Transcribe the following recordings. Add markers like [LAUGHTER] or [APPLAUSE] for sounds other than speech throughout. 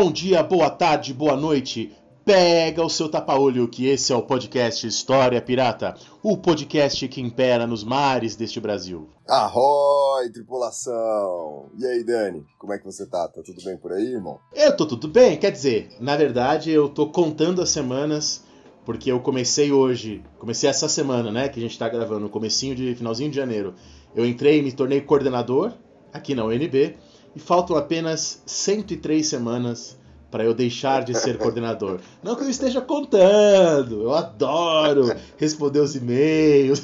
Bom dia, boa tarde, boa noite. Pega o seu tapa-olho que esse é o podcast História Pirata, o podcast que impera nos mares deste Brasil. Arroi, tripulação! E aí, Dani, como é que você tá? Tá tudo bem por aí, irmão? Eu tô tudo bem, quer dizer, na verdade eu tô contando as semanas, porque eu comecei hoje, comecei essa semana, né, que a gente tá gravando, no comecinho de, finalzinho de janeiro. Eu entrei e me tornei coordenador aqui na UNB, e faltam apenas 103 semanas para eu deixar de ser coordenador. Não que eu esteja contando, eu adoro responder os e-mails.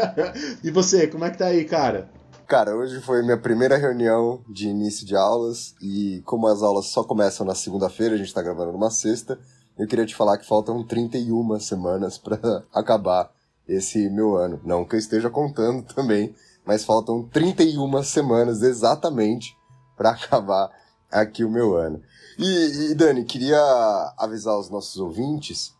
[LAUGHS] e você, como é que tá aí, cara? Cara, hoje foi minha primeira reunião de início de aulas e como as aulas só começam na segunda-feira, a gente tá gravando numa sexta, eu queria te falar que faltam 31 semanas para [LAUGHS] acabar esse meu ano. Não que eu esteja contando também, mas faltam 31 semanas exatamente para [LAUGHS] acabar aqui o meu ano. E, e, Dani, queria avisar os nossos ouvintes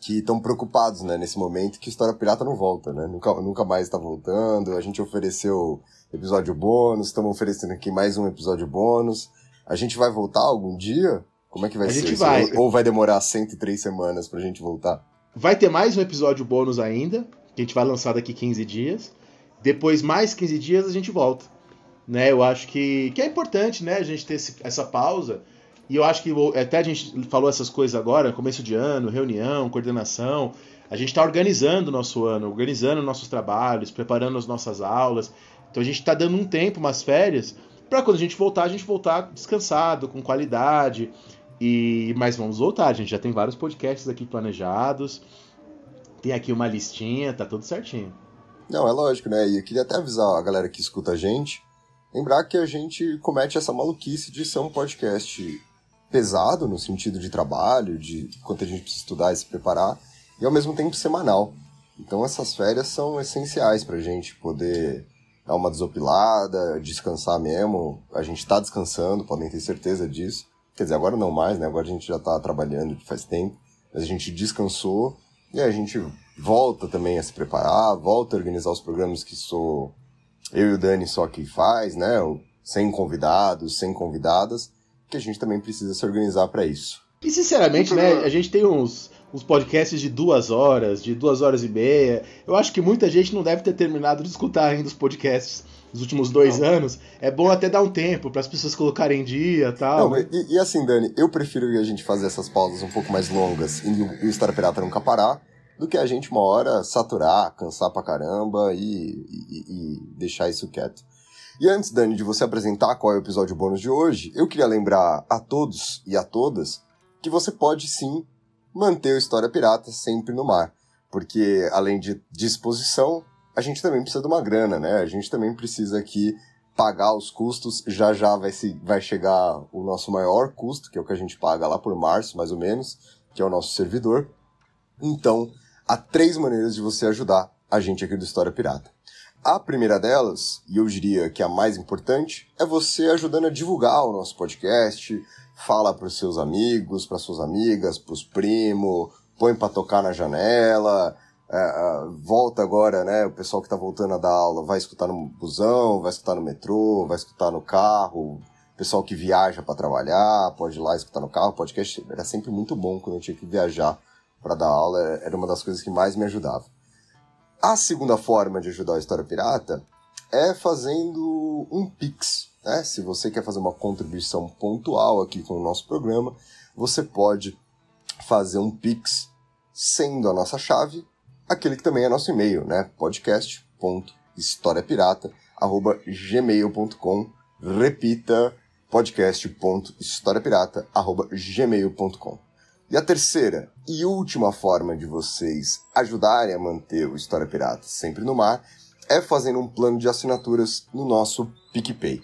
que estão preocupados, né, nesse momento que História Pirata não volta, né? Nunca, nunca mais está voltando. A gente ofereceu episódio bônus, estamos oferecendo aqui mais um episódio bônus. A gente vai voltar algum dia? Como é que vai a ser? Gente isso? vai. Ou, ou vai demorar 103 semanas pra gente voltar? Vai ter mais um episódio bônus ainda, que a gente vai lançar daqui 15 dias. Depois, mais 15 dias, a gente volta. Né, eu acho que, que é importante né, a gente ter esse, essa pausa. E eu acho que até a gente falou essas coisas agora, começo de ano, reunião, coordenação. A gente está organizando o nosso ano, organizando nossos trabalhos, preparando as nossas aulas. Então a gente está dando um tempo, umas férias, para quando a gente voltar, a gente voltar descansado, com qualidade. E mas vamos voltar, a gente já tem vários podcasts aqui planejados. Tem aqui uma listinha, tá tudo certinho. Não, é lógico, né? E eu queria até avisar a galera que escuta a gente Lembrar que a gente comete essa maluquice de ser um podcast pesado no sentido de trabalho, de quanto a gente precisa estudar e se preparar, e ao mesmo tempo semanal. Então essas férias são essenciais pra gente poder dar uma desopilada, descansar mesmo. A gente tá descansando, podem ter certeza disso. Quer dizer, agora não mais, né? Agora a gente já tá trabalhando faz tempo, mas a gente descansou e a gente volta também a se preparar, volta a organizar os programas que sou eu e o Dani só que faz, né? Sem convidados, sem convidadas, que a gente também precisa se organizar para isso. E sinceramente, né? A gente tem uns, uns podcasts de duas horas, de duas horas e meia. Eu acho que muita gente não deve ter terminado de escutar ainda os podcasts dos últimos dois não. anos. É bom até dar um tempo para as pessoas colocarem em dia tal, não, né? e, e, assim, Dani, eu prefiro a gente fazer essas pausas um pouco mais longas e o, História Pirata nunca parar do que a gente uma hora saturar, cansar pra caramba e, e, e, deixar isso quieto. E antes, Dani, de você apresentar qual é o episódio bônus de hoje, eu queria lembrar a todos e a todas que você pode sim manter o História Pirata sempre no mar. Porque, além de disposição, a gente também precisa de uma grana, né? A gente também precisa aqui pagar os custos. Já já vai, se, vai chegar o nosso maior custo, que é o que a gente paga lá por março, mais ou menos, que é o nosso servidor. Então, há três maneiras de você ajudar a gente aqui do História Pirata. A primeira delas, e eu diria que a mais importante, é você ajudando a divulgar o nosso podcast, fala para os seus amigos, para suas amigas, para os primos, põe para tocar na janela, é, é, volta agora, né? O pessoal que está voltando a dar aula vai escutar no busão, vai escutar no metrô, vai escutar no carro. O pessoal que viaja para trabalhar pode ir lá escutar no carro. O podcast era sempre muito bom quando eu tinha que viajar para dar aula, era uma das coisas que mais me ajudava. A segunda forma de ajudar a História Pirata é fazendo um Pix. Né? Se você quer fazer uma contribuição pontual aqui com o nosso programa, você pode fazer um Pix sendo a nossa chave aquele que também é nosso e-mail, né? podcast.historiapirata.gmail.com Repita podcast.historiapirata.gmail.com e a terceira e última forma de vocês ajudarem a manter o História Pirata sempre no mar é fazendo um plano de assinaturas no nosso PicPay.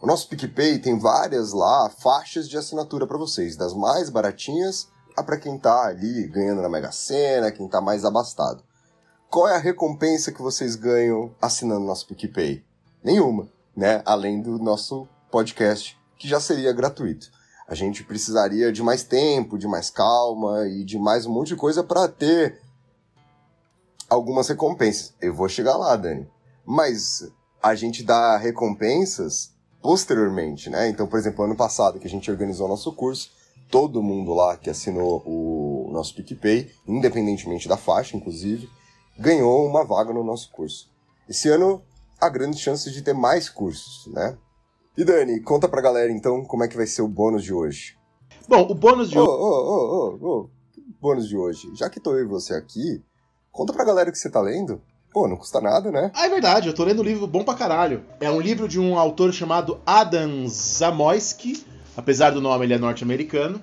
O nosso PicPay tem várias lá faixas de assinatura para vocês, das mais baratinhas a para quem tá ali ganhando na Mega Sena, quem tá mais abastado. Qual é a recompensa que vocês ganham assinando nosso PicPay? Nenhuma, né? Além do nosso podcast, que já seria gratuito. A gente precisaria de mais tempo, de mais calma e de mais um monte de coisa para ter algumas recompensas. Eu vou chegar lá, Dani. Mas a gente dá recompensas posteriormente, né? Então, por exemplo, ano passado que a gente organizou nosso curso, todo mundo lá que assinou o nosso PicPay, independentemente da faixa, inclusive, ganhou uma vaga no nosso curso. Esse ano, há grandes chances de ter mais cursos, né? E Dani, conta pra galera então como é que vai ser o bônus de hoje. Bom, o bônus de hoje. ô, ô, ô, ô, bônus de hoje. Já que tô eu e você aqui, conta pra galera o que você tá lendo. Pô, não custa nada, né? Ah, é verdade, eu tô lendo um livro bom pra caralho. É um livro de um autor chamado Adam Zamoyski, apesar do nome ele é norte-americano,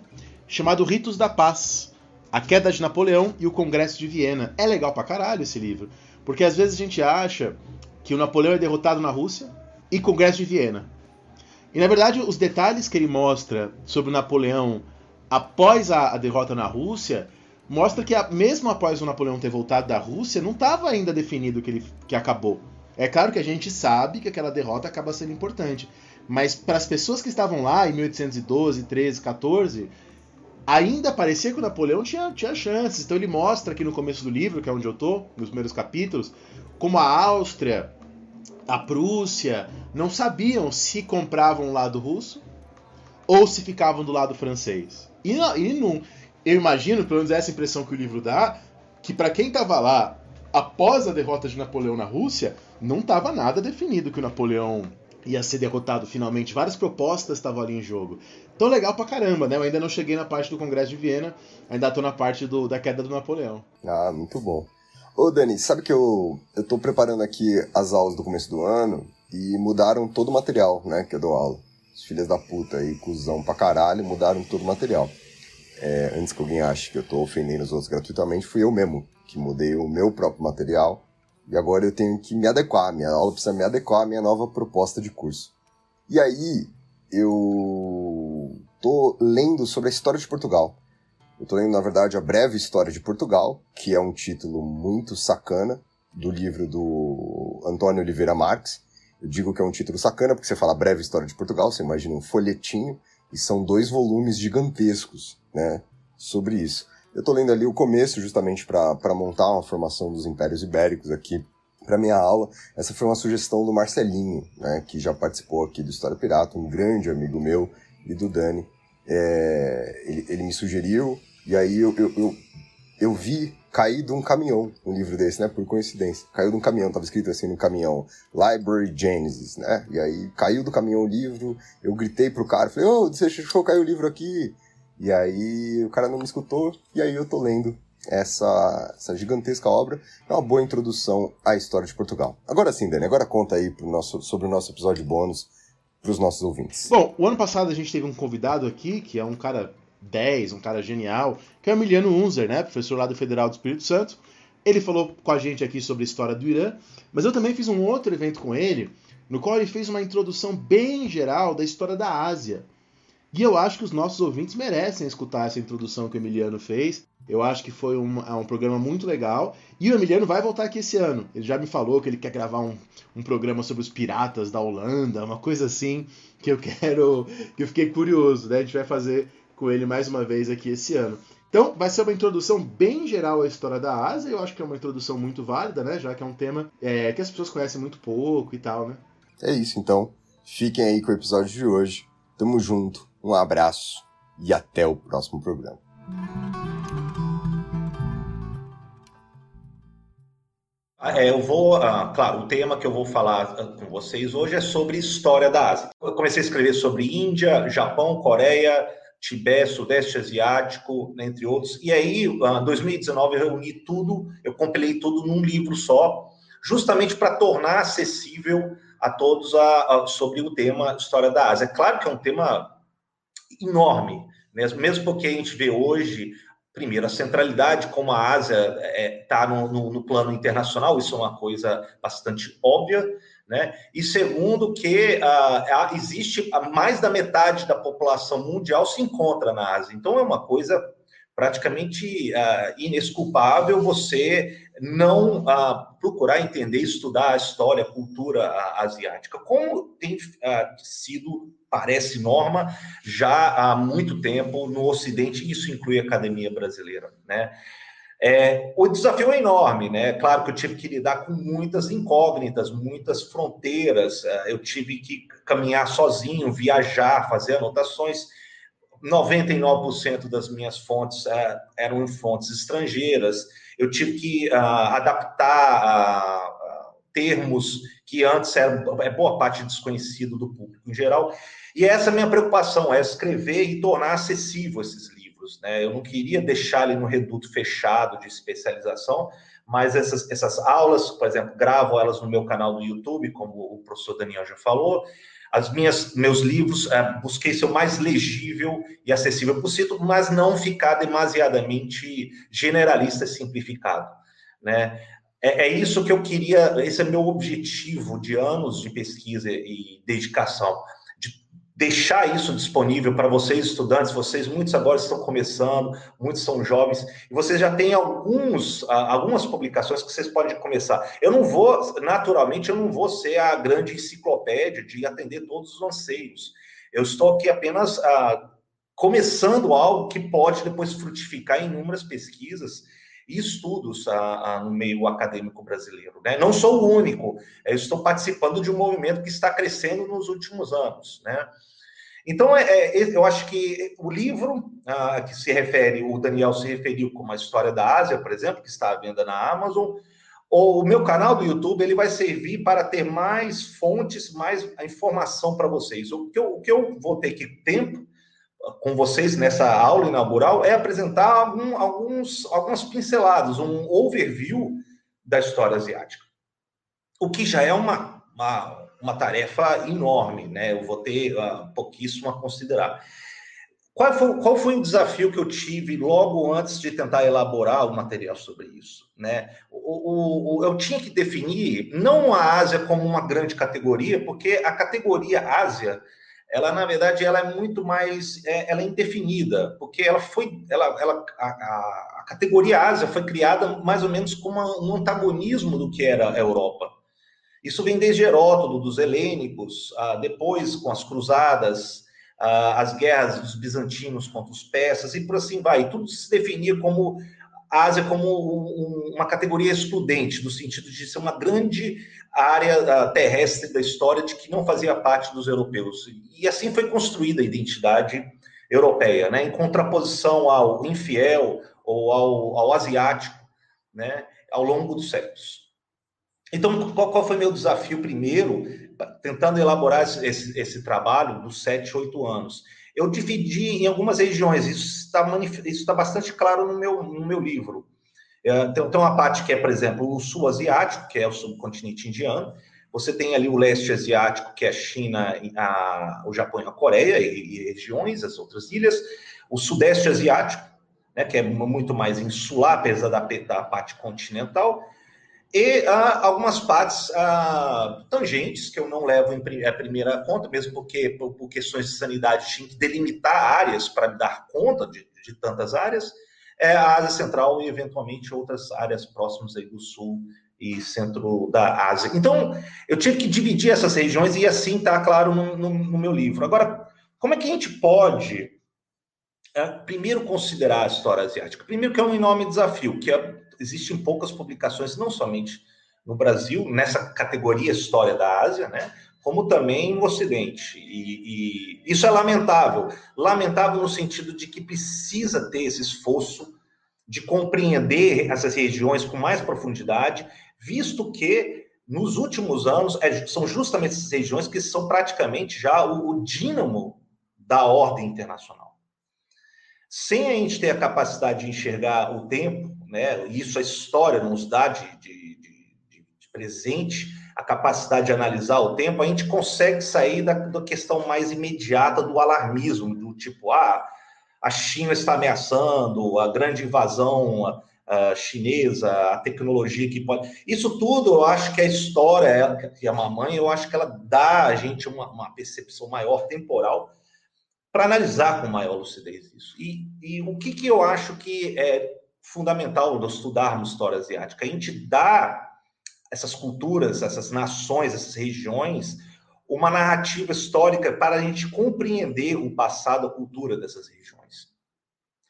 chamado Ritos da Paz. A Queda de Napoleão e o Congresso de Viena. É legal pra caralho esse livro, porque às vezes a gente acha que o Napoleão é derrotado na Rússia e Congresso de Viena. E na verdade, os detalhes que ele mostra sobre Napoleão após a, a derrota na Rússia mostra que a- mesmo após o Napoleão ter voltado da Rússia, não estava ainda definido que ele que acabou. É claro que a gente sabe que aquela derrota acaba sendo importante, mas para as pessoas que estavam lá em 1812, 13, 14, ainda parecia que o Napoleão tinha, tinha chances. Então ele mostra aqui no começo do livro, que é onde eu tô, nos primeiros capítulos, como a Áustria, a Prússia não sabiam se compravam o lado russo ou se ficavam do lado francês. E, não- e não, eu imagino, pelo menos essa impressão que o livro dá, que para quem estava lá após a derrota de Napoleão na Rússia, não estava nada definido que o Napoleão ia ser derrotado finalmente. Várias propostas estavam ali em jogo. Então legal pra caramba, né? Eu ainda não cheguei na parte do Congresso de Viena, ainda tô na parte do- da queda do Napoleão. Ah, muito bom. Ô, Dani, sabe que eu, eu tô preparando aqui as aulas do começo do ano e mudaram todo o material, né, que eu dou aula. Os filhos da puta aí, cuzão pra caralho, mudaram todo o material. É, antes que alguém ache que eu tô ofendendo os outros gratuitamente, fui eu mesmo que mudei o meu próprio material e agora eu tenho que me adequar, minha aula precisa me adequar à minha nova proposta de curso. E aí, eu tô lendo sobre a história de Portugal. Eu tô lendo, na verdade, A Breve História de Portugal, que é um título muito sacana do livro do Antônio Oliveira Marques. Eu digo que é um título sacana porque você fala Breve História de Portugal, você imagina um folhetinho, e são dois volumes gigantescos, né, sobre isso. Eu tô lendo ali o começo justamente para montar uma formação dos Impérios Ibéricos aqui para minha aula. Essa foi uma sugestão do Marcelinho, né, que já participou aqui do História Pirata, um grande amigo meu e do Dani. É, ele, ele me sugeriu, e aí eu, eu, eu, eu vi cair de um caminhão um livro desse, né? Por coincidência. Caiu de um caminhão, tava escrito assim no caminhão, Library Genesis, né? E aí caiu do caminhão o livro, eu gritei pro cara, falei, ô, você deixou cair o livro aqui? E aí o cara não me escutou, e aí eu tô lendo essa, essa gigantesca obra. É uma boa introdução à história de Portugal. Agora sim, Dani, agora conta aí pro nosso, sobre o nosso episódio bônus pros nossos ouvintes. Bom, o ano passado a gente teve um convidado aqui, que é um cara 10, um cara genial, que é o Emiliano Unzer, né? Professor lá do Federal do Espírito Santo. Ele falou com a gente aqui sobre a história do Irã, mas eu também fiz um outro evento com ele, no qual ele fez uma introdução bem geral da história da Ásia. E eu acho que os nossos ouvintes merecem escutar essa introdução que o Emiliano fez. Eu acho que foi um, é um programa muito legal. E o Emiliano vai voltar aqui esse ano. Ele já me falou que ele quer gravar um, um programa sobre os piratas da Holanda, uma coisa assim que eu [LAUGHS] quero. que eu fiquei curioso, né? A gente vai fazer com ele mais uma vez aqui esse ano. Então, vai ser uma introdução bem geral à história da Ásia. Eu acho que é uma introdução muito válida, né? Já que é um tema é, que as pessoas conhecem muito pouco e tal, né? É isso, então. Fiquem aí com o episódio de hoje. Tamo junto, um abraço e até o próximo programa. É, eu vou, ah, claro, o tema que eu vou falar ah, com vocês hoje é sobre história da Ásia. Eu comecei a escrever sobre Índia, Japão, Coreia, Tibete, Sudeste Asiático, entre outros. E aí, em 2019, eu reuni tudo, eu compilei tudo num livro só, justamente para tornar acessível a todos a, a, sobre o tema História da Ásia. É claro que é um tema enorme, mesmo, mesmo porque a gente vê hoje, primeiro, a centralidade como a Ásia está é, no, no, no, plano internacional, isso é uma coisa bastante óbvia, né? E segundo, que uh, existe mais da metade da população mundial se encontra na Ásia. Então é uma coisa praticamente uh, inesculpável você não uh, procurar entender, estudar a história, a cultura asiática, como tem sido, parece norma, já há muito tempo no Ocidente, isso inclui a academia brasileira, né? É, o desafio é enorme, né? Claro que eu tive que lidar com muitas incógnitas, muitas fronteiras. É, eu tive que caminhar sozinho, viajar, fazer anotações. 99% das minhas fontes é, eram fontes estrangeiras. Eu tive que uh, adaptar uh, termos que antes eram é boa parte desconhecido do público em geral. E essa é a minha preocupação, é escrever e tornar acessível esses livros Né? Eu não queria deixar ele no reduto fechado de especialização, mas essas, essas aulas, por exemplo, gravo elas no meu canal do YouTube, como o professor Daniel já falou. As minhas, meus livros, é, busquei ser o mais legível e acessível possível, mas não ficar demasiadamente generalista e simplificado, né? É, é, isso que eu queria, esse é meu objetivo de anos de pesquisa e dedicação deixar isso disponível para vocês, estudantes, vocês, muitos agora estão começando, muitos são jovens, e vocês já têm alguns, algumas publicações que vocês podem começar. Eu não vou, naturalmente, eu não vou ser a grande enciclopédia de atender todos os anseios. Eu estou aqui apenas ah, começando algo que pode depois frutificar em inúmeras pesquisas e estudos ah, ah, no meio acadêmico brasileiro. Né? Não sou o único, eu estou participando de um movimento que está crescendo nos últimos anos. Né? Então, é, é, eu acho que o livro ah, que se refere, o Daniel se referiu como a história da Ásia, por exemplo, que está à venda na Amazon, o meu canal do YouTube, ele vai servir para ter mais fontes, mais informação para vocês. O que, eu, o que eu vou ter que tempo com vocês nessa aula inaugural é apresentar algum, alguns, algumas pinceladas, um overview da história asiática. O que já é uma, uma uma tarefa enorme, né? Eu vou ter uh, pouquíssimo a considerar. Qual foi, qual foi o desafio que eu tive logo antes de tentar elaborar o material sobre isso? Né? O, o, o, eu tinha que definir não a Ásia como uma grande categoria, porque a categoria Ásia, ela na verdade ela é muito mais, é, ela é indefinida, porque ela foi, ela, ela a, a, a categoria Ásia foi criada mais ou menos como um antagonismo do que era a Europa. Isso vem desde Heródoto, dos helênicos, ah, depois com as cruzadas, ah, as guerras dos bizantinos contra os persas, e por assim vai. Tudo se definia como a Ásia como uma categoria excludente, no sentido de ser uma grande área ah, terrestre da história de que não fazia parte dos europeus. E assim foi construída a identidade europeia, né, em contraposição ao infiel ou ao, ao asiático, né, ao longo dos séculos. Então, qual, qual foi meu desafio primeiro, tentando elaborar esse, esse, esse trabalho dos sete, oito anos? Eu dividi em algumas regiões, isso está, isso está bastante claro no meu, no meu livro. É, tem, uma parte que é, por exemplo, o sul asiático, que é o subcontinente indiano. Você tem ali o leste asiático, que é a China, a, o Japão e a Coreia, e, e regiões, as outras ilhas. O sudeste asiático, né, que é muito mais insular, apesar da, da parte continental e ah, algumas partes ah, tangentes que eu não levo em a primeira conta, mesmo porque por, por, questões de sanidade tinha que delimitar áreas para dar conta de, de tantas áreas, é a Ásia Central e eventualmente outras áreas próximas aí do Sul e centro da Ásia. Então, eu tive que dividir essas regiões e assim está claro no, no, no, meu livro. Agora, como é que a gente pode é, primeiro considerar a história asiática? Primeiro que é um enorme desafio, que é existem poucas publicações, não somente no Brasil, nessa categoria História da Ásia, né? Como também no Ocidente. E, e, isso é lamentável. Lamentável no sentido de que precisa ter esse esforço de compreender essas regiões com mais profundidade, visto que nos últimos anos é, são justamente essas regiões que são praticamente já o, o dínamo da ordem internacional. Sem a gente ter a capacidade de enxergar o tempo, né? Isso a história nos dá de, de, de, de presente, a capacidade de analisar o tempo, a gente consegue sair da, da questão mais imediata do alarmismo, do tipo, ah, a China está ameaçando, a grande invasão uh, chinesa, a tecnologia que pode. Isso tudo, eu acho que a história, que a mamãe, eu acho que ela dá a gente uma, uma percepção maior temporal para analisar com maior lucidez isso. E, e o que, que eu acho que é fundamental nós estudarmos história asiática? A gente dá essas culturas, essas nações, essas regiões, uma narrativa histórica para a gente compreender o passado, a cultura dessas regiões.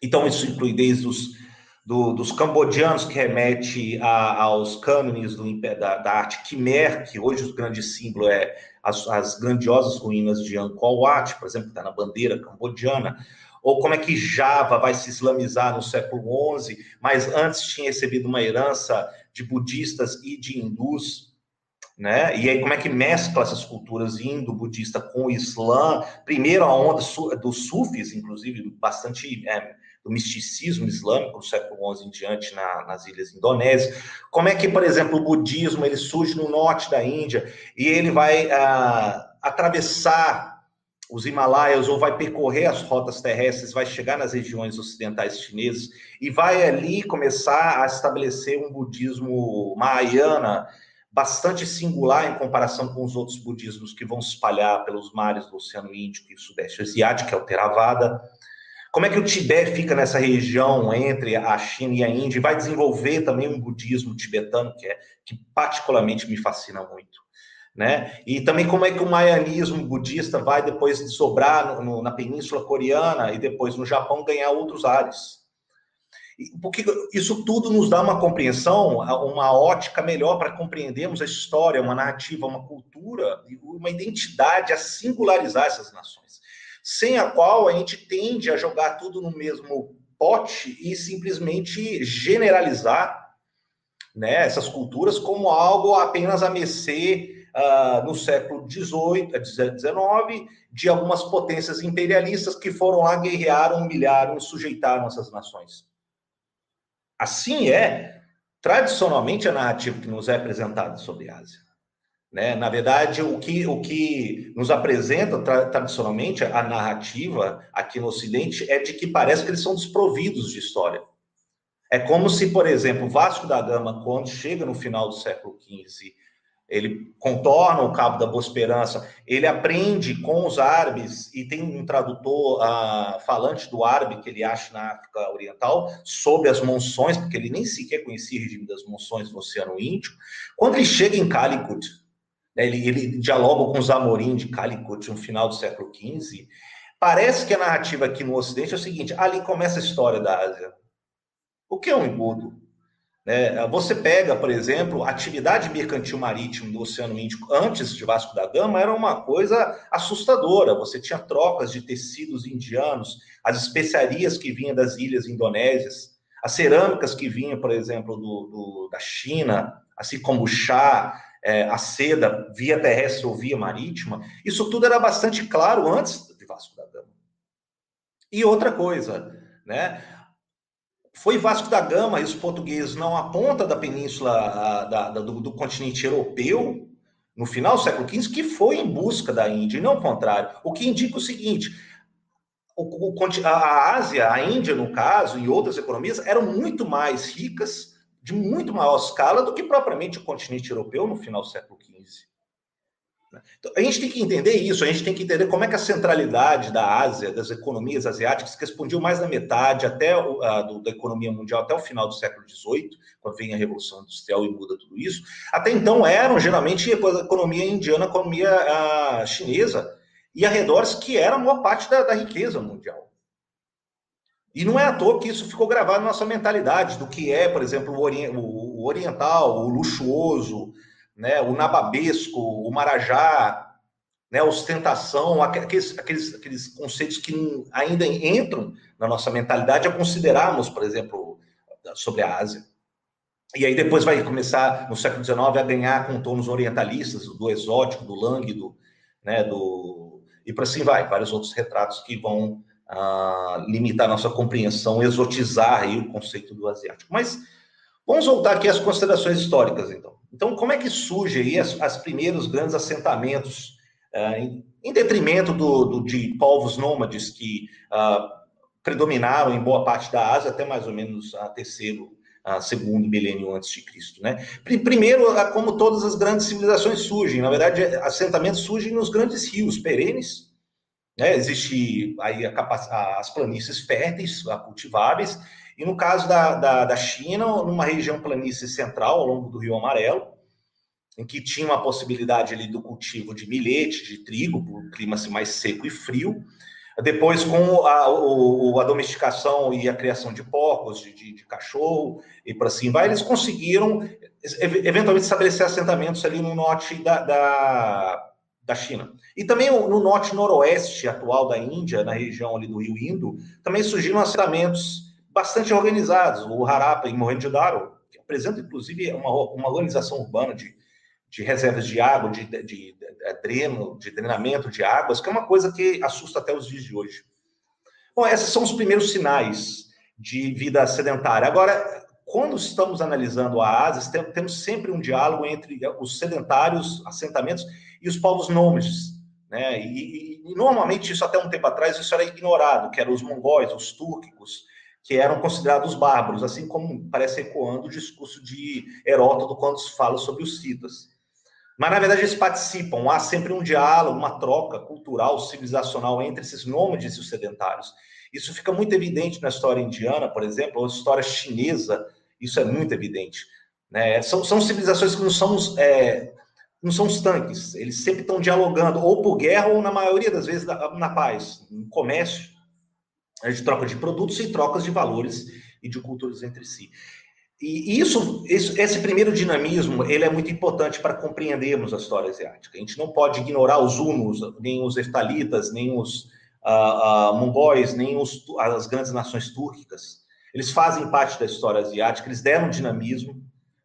Então, isso inclui desde os do, dos cambodianos, que remete a, aos cânones do, da, da, arte Khmer, que hoje o grande símbolo é as, as grandiosas ruínas de Angkor Wat, por exemplo, que está na bandeira cambodiana, ou como é que Java vai se islamizar no século XI, mas antes tinha recebido uma herança de budistas e de hindus, né? E aí como é que mescla essas culturas indo-budista com o Islã? Primeiro a onda dos sufis, inclusive, bastante é, do misticismo islâmico do século XI em diante na, nas ilhas indonésias. Como é que, por exemplo, o budismo ele surge no norte da Índia e ele vai ah, atravessar os Himalaias ou vai percorrer as rotas terrestres, vai chegar nas regiões ocidentais chinesas e vai ali começar a estabelecer um budismo mahayana bastante singular em comparação com os outros budismos que vão se espalhar pelos mares do Oceano Índico e Sudeste Asiático, que é o Theravada. Como é que o Tibete fica nessa região entre a China e a Índia e vai desenvolver também um budismo tibetano que é que particularmente me fascina muito, né? E também como é que o maianismo budista vai depois desdobrar no, no, na Península Coreana e depois no Japão ganhar outros ares. Porque isso tudo nos dá uma compreensão, uma ótica melhor para compreendermos a história, uma narrativa, uma cultura, uma identidade a singularizar essas nações sem a qual a gente tende a jogar tudo no mesmo pote e simplesmente generalizar né, essas culturas como algo apenas a mercê uh, no século XVIII, XIX, de algumas potências imperialistas que foram lá, guerrearam, humilharam e sujeitaram essas nações. Assim é, tradicionalmente, a narrativa que nos é apresentada sobre a Ásia. Né? Na verdade, o que, o que nos apresenta tra tradicionalmente a narrativa aqui no Ocidente é de que parece que eles são desprovidos de história. É como se, por exemplo, Vasco da Gama, quando chega no final do século XV, ele contorna o Cabo da Boa Esperança, ele aprende com os árabes, e tem um tradutor uh, falante do árabe que ele acha na África Oriental, sobre as monções, porque ele nem sequer conhecia o regime das monções no Oceano Índico. Quando ele chega em Calicut, né, ele, ele dialoga com os Amorim de Calicut no final do século XV. Parece que a narrativa aqui no Ocidente é o seguinte: ali começa a história da Ásia. O que é um embudo? Né? Você pega, por exemplo, a atividade mercantil marítima do Oceano Índico antes de Vasco da Gama era uma coisa assustadora. Você tinha trocas de tecidos indianos, as especiarias que vinham das ilhas indonésias, as cerâmicas que vinham, por exemplo, do, do da China, assim como o chá, é, a seda via terrestre ou via marítima, isso tudo era bastante claro antes de Vasco da Gama. E outra coisa, né? Foi Vasco da Gama e os portugueses não a ponta da península a, da, do, do, continente europeu, no final do século XV, que foi em busca da Índia, e não o contrário. O que indica o seguinte: o, o, a Ásia, a Índia, no caso, e outras economias, eram muito mais ricas de muito maior escala do que propriamente o continente europeu no final do século XV. Então, a gente tem que entender isso, a gente tem que entender como é que a centralidade da Ásia, das economias asiáticas, que expandiu mais da metade até o, a, do, da economia mundial até o final do século XVIII, quando vem a Revolução Industrial e muda tudo isso, até então eram geralmente a economia indiana, a economia a, chinesa e arredores, que era a maior parte da, da riqueza mundial. E não é à toa que isso ficou gravado na nossa mentalidade do que é, por exemplo, o, oriental, o luxuoso, né, o nababesco, o marajá, né, ostentação, aqueles, aqueles, aqueles conceitos que ainda entram na nossa mentalidade a considerarmos, por exemplo, sobre a Ásia. E aí depois vai começar, no século XIX, a ganhar com tons orientalistas, do exótico, do lang, do, né, do... e por assim vai, vários outros retratos que vão uh, limitar nossa compreensão, exotizar aí o conceito do asiático. Mas vamos voltar aqui às considerações históricas, então. Então, como é que surge aí as, as primeiros grandes assentamentos uh, em, em, detrimento do, do, de povos nômades que uh, predominaram em boa parte da Ásia até mais ou menos a terceiro uh, segundo milênio antes de Cristo, né? Primeiro, como todas as grandes civilizações surgem, na verdade, assentamentos surgem nos grandes rios perenes, né? Existe aí a, as planícies férteis, cultiváveis, e no caso da, da, da China, numa região planície central, ao longo do Rio Amarelo, em que tinha uma possibilidade ali do cultivo de milhete, de trigo, por clima assim, mais seco e frio. Depois, com a, o, a domesticação e a criação de porcos, de, de, de cachorro e por assim vai, eles conseguiram eventualmente estabelecer assentamentos ali no norte da, da, da China. E também no norte noroeste atual da Índia, na região ali do Rio Indo, também surgiram assentamentos bastante organizados. O Harappa em Mohenjo-Daro, que apresenta inclusive uma, uma organização urbana de de reservas de água, de, de, de, dreno, de drenamento de águas, que é uma coisa que assusta até os dias de hoje. Bom, esses são os primeiros sinais de vida sedentária. Agora, quando estamos analisando a Ásia, temos sempre um diálogo entre os sedentários, assentamentos, e os povos nômades. Né? E, e, e, normalmente, isso até um tempo atrás, isso era ignorado, que eram os mongóis, os túrquicos, que eram considerados bárbaros, assim como parece ecoando o discurso de Heródoto quando se fala sobre os citas. Mas, na verdade, eles participam. Há sempre um diálogo, uma troca cultural, civilizacional entre esses nômades e os sedentários. Isso fica muito evidente na história indiana, por exemplo, ou na história chinesa, isso é muito evidente. Né? São, são civilizações que não são, é, não são os tanques, eles sempre estão dialogando, ou por guerra, ou na maioria das vezes na, na paz, no comércio, de troca de produtos e trocas de valores e de culturas entre si. E isso, esse primeiro dinamismo, ele é muito importante para compreendermos a história asiática. A gente não pode ignorar os hunos, nem os eftalitas, nem os uh, uh, mongóis, nem os, as grandes nações túrquicas. Eles fazem parte da história asiática, eles deram dinamismo.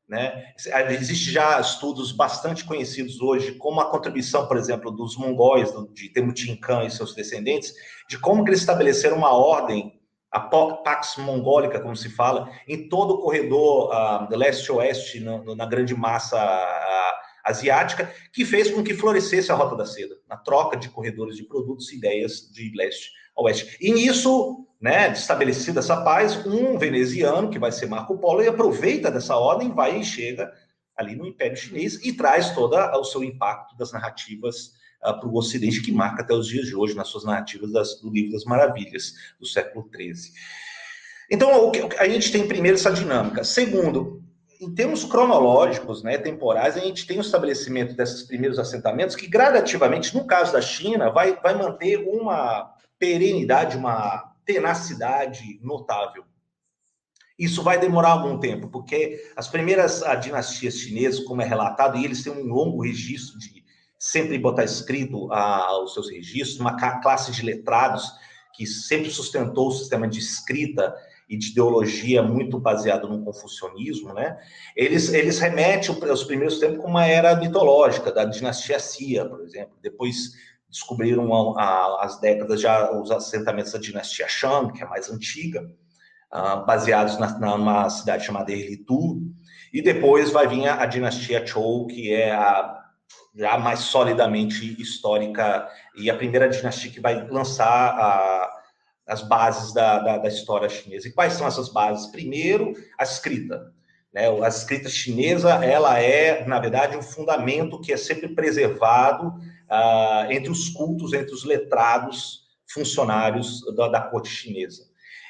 Né? Existem já estudos bastante conhecidos hoje, como a contribuição, por exemplo, dos mongóis, de Temujin Khan e seus descendentes, de como que eles estabeleceram uma ordem a Pax Mongólica, como se fala, em todo o corredor uh, leste-oeste, na grande massa uh, asiática, que fez com que florescesse a Rota da Seda, na troca de corredores de produtos e ideias de leste a oeste. E nisso, né, estabelecida essa paz, um veneziano, que vai ser Marco Polo, e aproveita dessa ordem, vai e chega ali no Império Chinês e traz todo o seu impacto das narrativas uh, para o Ocidente, que marca até os dias de hoje nas suas narrativas das, do Livro das Maravilhas, do século XIII. Então, que, a gente tem primeiro essa dinâmica. Segundo, em termos cronológicos, né, temporais, a gente tem o estabelecimento desses primeiros assentamentos que gradativamente, no caso da China, vai, vai manter uma perenidade, uma tenacidade notável. Isso vai demorar algum tempo, porque as primeiras dinastias chinesas, como é relatado, e eles têm um longo registro de sempre botar escrito ah, os seus registros, uma classe de letrados que sempre sustentou o sistema de escrita e de ideologia muito baseado no confucionismo, né? Eles, eles remetem aos primeiros tempos com uma era mitológica, da dinastia Xia, por exemplo. Depois descobriram a, a, as décadas já os assentamentos da dinastia Shang, que é mais antiga, uh, baseados na, numa cidade chamada Erlitu. E depois vai vir a, a dinastia Chou, que é a já mais solidamente histórica e a primeira dinastia que vai lançar a, as bases da, da, da, história chinesa. E quais são essas bases? Primeiro, a escrita. Né? A escrita chinesa, ela é, na verdade, um fundamento que é sempre preservado uh, entre os cultos, entre os letrados funcionários da, da corte chinesa.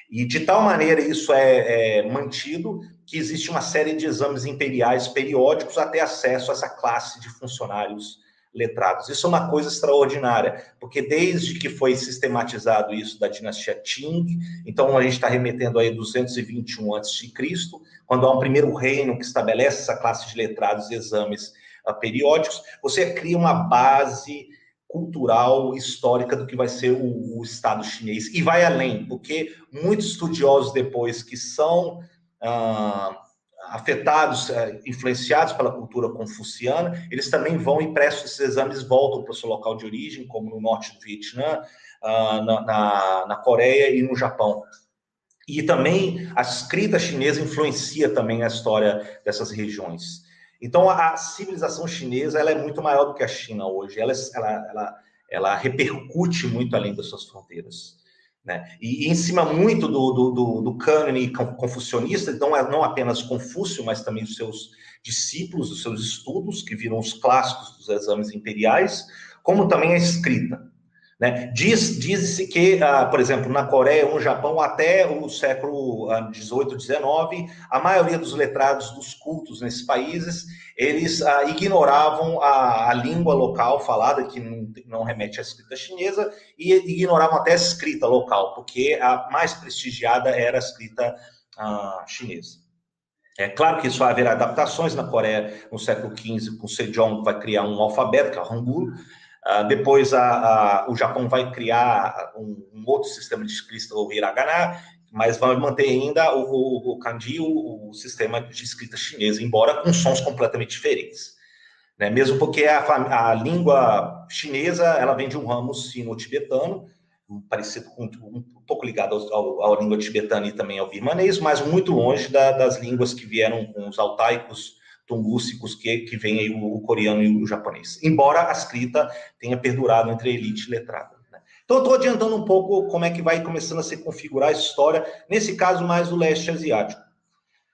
E de tal maneira isso é, é, mantido que existe uma série de exames imperiais periódicos até acesso a essa classe de funcionários letrados. Isso é uma coisa extraordinária, porque desde que foi sistematizado isso da dinastia Qing, então a gente está remetendo aí 221 a.C., quando há um primeiro reino que estabelece essa classe de letrados e exames uh, periódicos, você cria uma base cultural, histórica do que vai ser o, o, Estado chinês. E vai além, porque muitos estudiosos depois que são ah, afetados, eh, influenciados pela cultura confuciana, eles também vão e prestam esses exames, voltam para o seu local de origem, como no norte do Vietnã, ah, na, na, na Coreia e no Japão. E também a escrita chinesa influencia também a história dessas regiões. Então, a civilização chinesa ela é muito maior do que a China hoje. Ela, ela, ela, ela repercute muito além das suas fronteiras. Né? E, em cima muito do, do, do, do cânone confucionista, então não apenas Confúcio, mas também os seus discípulos, os seus estudos, que viram os clássicos dos exames imperiais, como também a escrita. Né? Diz, diz-se que, ah, por exemplo, na Coreia ou no Japão, até o século XVIII, ah, XIX, a maioria dos letrados dos cultos nesses países, eles ah, ignoravam a, a, língua local falada, que não, não, remete à escrita chinesa, e ignoravam até a escrita local, porque a mais prestigiada era a escrita ah, chinesa. É claro que isso vai haver adaptações na Coreia no século XV, com Sejong vai criar um alfabeto, que é o Hangul, depois a, a, o Japão vai criar um, um, outro sistema de escrita, o hiragana, mas vai manter ainda o, o, o kanji, o, o, sistema de escrita chinesa, embora com sons completamente diferentes. Né? Mesmo porque a, a língua chinesa ela vem de um ramo sino-tibetano, parecido com um pouco ligado ao, ao, à língua tibetana e também ao birmanês, mas muito longe da, das línguas que vieram com os altaicos tungúsicos que, que vem aí o, o, coreano e o japonês. Embora a escrita tenha perdurado entre a elite letrada. Né? Então, estou adiantando um pouco como é que vai começando a se configurar a história, nesse caso mais do leste asiático.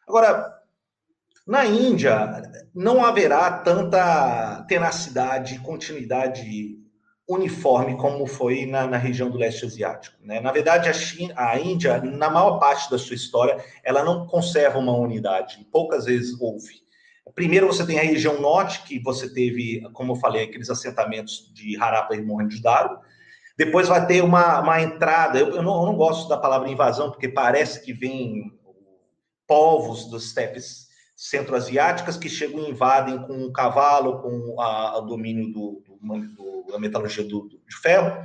Agora, na Índia, não haverá tanta tenacidade e continuidade uniforme como foi na, na, região do leste asiático. Né? Na verdade, a, China, a Índia, na maior parte da sua história, ela não conserva uma unidade. Poucas vezes houve. Primeiro você tem a região norte, que você teve, como eu falei, aqueles assentamentos de Harappa e Mohenjo-Daro. Depois vai ter uma, uma entrada, eu, eu, não, eu, não, gosto da palavra invasão, porque parece que vem povos dos estepes centro-asiáticas que chegam e invadem com o cavalo, com a, o domínio do, do, do, da metalurgia do, de ferro,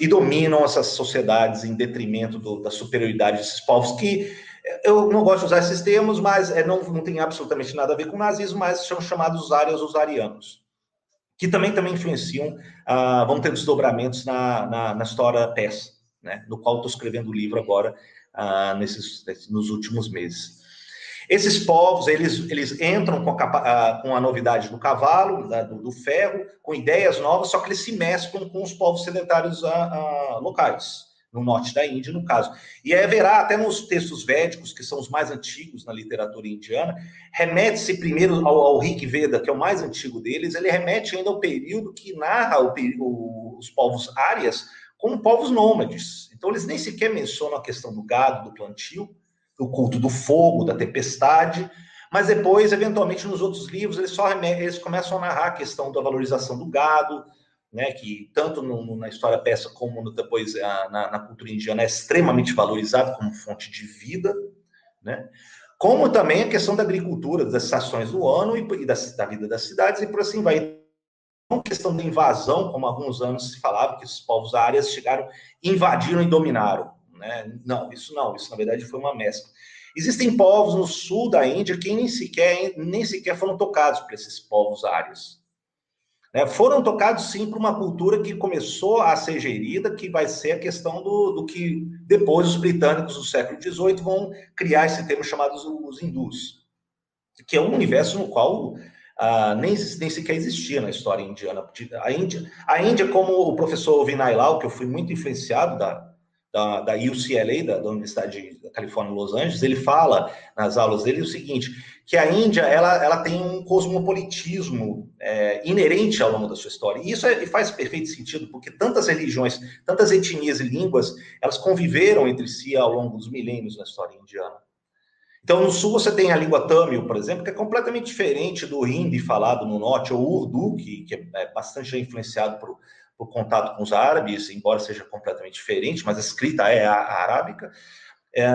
e dominam essas sociedades em detrimento da superioridade desses povos que eu não gosto de usar esses termos, mas é, não, não tem absolutamente nada a ver com nazismo, mas são chamados áreas os arianos, que também, também influenciam, ah, vão ter desdobramentos na, na, na história peça, né, do qual estou escrevendo o livro agora, ah, nesses, nos últimos meses. Esses povos, eles, eles entram com a, ah, com a novidade do cavalo, da, do, do, ferro, com ideias novas, só que eles se mesclam com os povos sedentários ah, locais no norte da Índia, no caso. E haverá, até nos textos védicos, que são os mais antigos na literatura indiana, remete-se primeiro ao, ao Rig Veda, que é o mais antigo deles, ele remete ainda ao período que narra o, o, os povos árias como povos nômades. Então, eles nem sequer mencionam a questão do gado, do plantio, do culto do fogo, da tempestade, mas depois, eventualmente, nos outros livros, eles só remetem, eles começam a narrar a questão da valorização do gado, né, que tanto no, na história peça como no, depois a, na, na, cultura indiana é extremamente valorizado como fonte de vida, né, como também a questão da agricultura, das estações do ano e, e da, da, vida das cidades e por assim vai. Não questão da invasão, como alguns anos se falava que os povos áreas chegaram, invadiram e dominaram. Né? Não, isso não, isso na verdade foi uma mescla. Existem povos no sul da Índia que nem sequer, nem sequer foram tocados por esses povos áreas. Né? Foram tocados, sim, para uma cultura que começou a ser gerida, que vai ser a questão do, do que depois os britânicos do século XVIII vão criar esse termo chamado os hindus, que é um universo no qual ah, nem, nem sequer existia na história indiana. A Índia, a Índia como o professor Vinay Lal, que eu fui muito influenciado da, da, da UCLA, da, da Universidade da Califórnia, Los Angeles, ele fala nas aulas dele o seguinte, que a Índia ela, ela tem um cosmopolitismo é, inerente ao longo da sua história. E isso é, faz perfeito sentido, porque tantas religiões, tantas etnias e línguas, elas conviveram entre si ao longo dos milênios na história indiana. Então, no sul você tem a língua Tamil, por exemplo, que é completamente diferente do hindi falado no norte, ou Urdu, que, que é bastante influenciado por, por contato com os árabes, embora seja completamente diferente, mas a escrita é a, a arábica. É,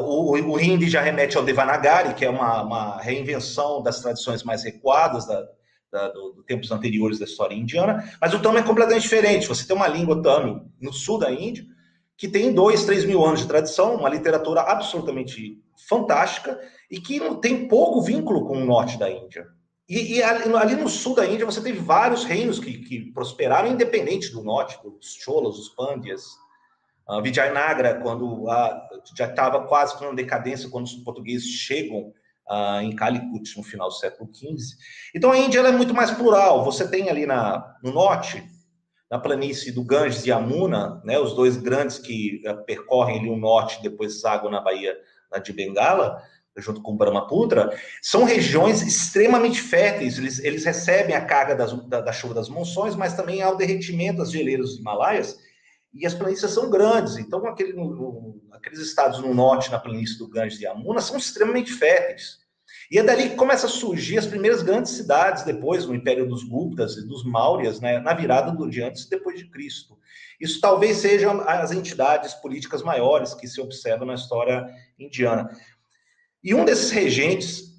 o, o hindi já remete ao Devanagari, que é uma, uma reinvenção das tradições mais recuadas da, da, do, do, tempos anteriores da história indiana, mas o Tamil é completamente diferente. Você tem uma língua Tamil no sul da Índia, que tem dois, três mil anos de tradição, uma literatura absolutamente fantástica e que tem pouco vínculo com o norte da Índia. E, e ali, no sul da Índia você teve vários reinos que, que prosperaram independente do norte, dos Cholas, os Pandya's, Uh, Vijayanagra, quando uh, já estava quase com decadência quando os portugueses chegam uh, em Calicut no final do século XV. Então a Índia é muito mais plural. Você tem ali na, no norte, na planície do Ganges e Yamuna, né, os dois grandes que uh, percorrem ali o norte depois zaguam na Baía de Bengala, junto com Brahmaputra, são regiões extremamente férteis. Eles, eles recebem a carga das, da, da, chuva das monções, mas também há o derretimento das geleiras dos Himalaias, e as planícies são grandes. Então, aquele, no, aqueles estados no norte, na planície do Ganges e Yamuna, são extremamente férteis. E é dali que começa a surgir as primeiras grandes cidades, depois no Império dos Guptas e dos Mauryas, né, na virada do de antes e depois de Cristo. Isso talvez sejam as entidades políticas maiores que se observam na história indiana. E um desses regentes,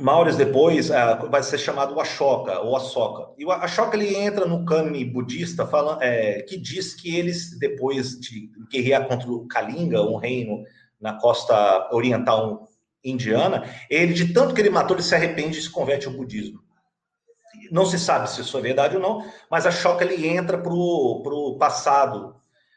Mauryas depois, uh, vai ser chamado Ashoka, ou Asoka. E o Ashoka ele entra no cânone budista falando, é, que diz que eles, depois de guerrear contra o Kalinga, um reino na costa oriental indiana, ele, de tanto que ele matou, ele se arrepende e se converte ao budismo. Não se sabe se isso é verdade ou não, mas a Shoka ele entra para o passado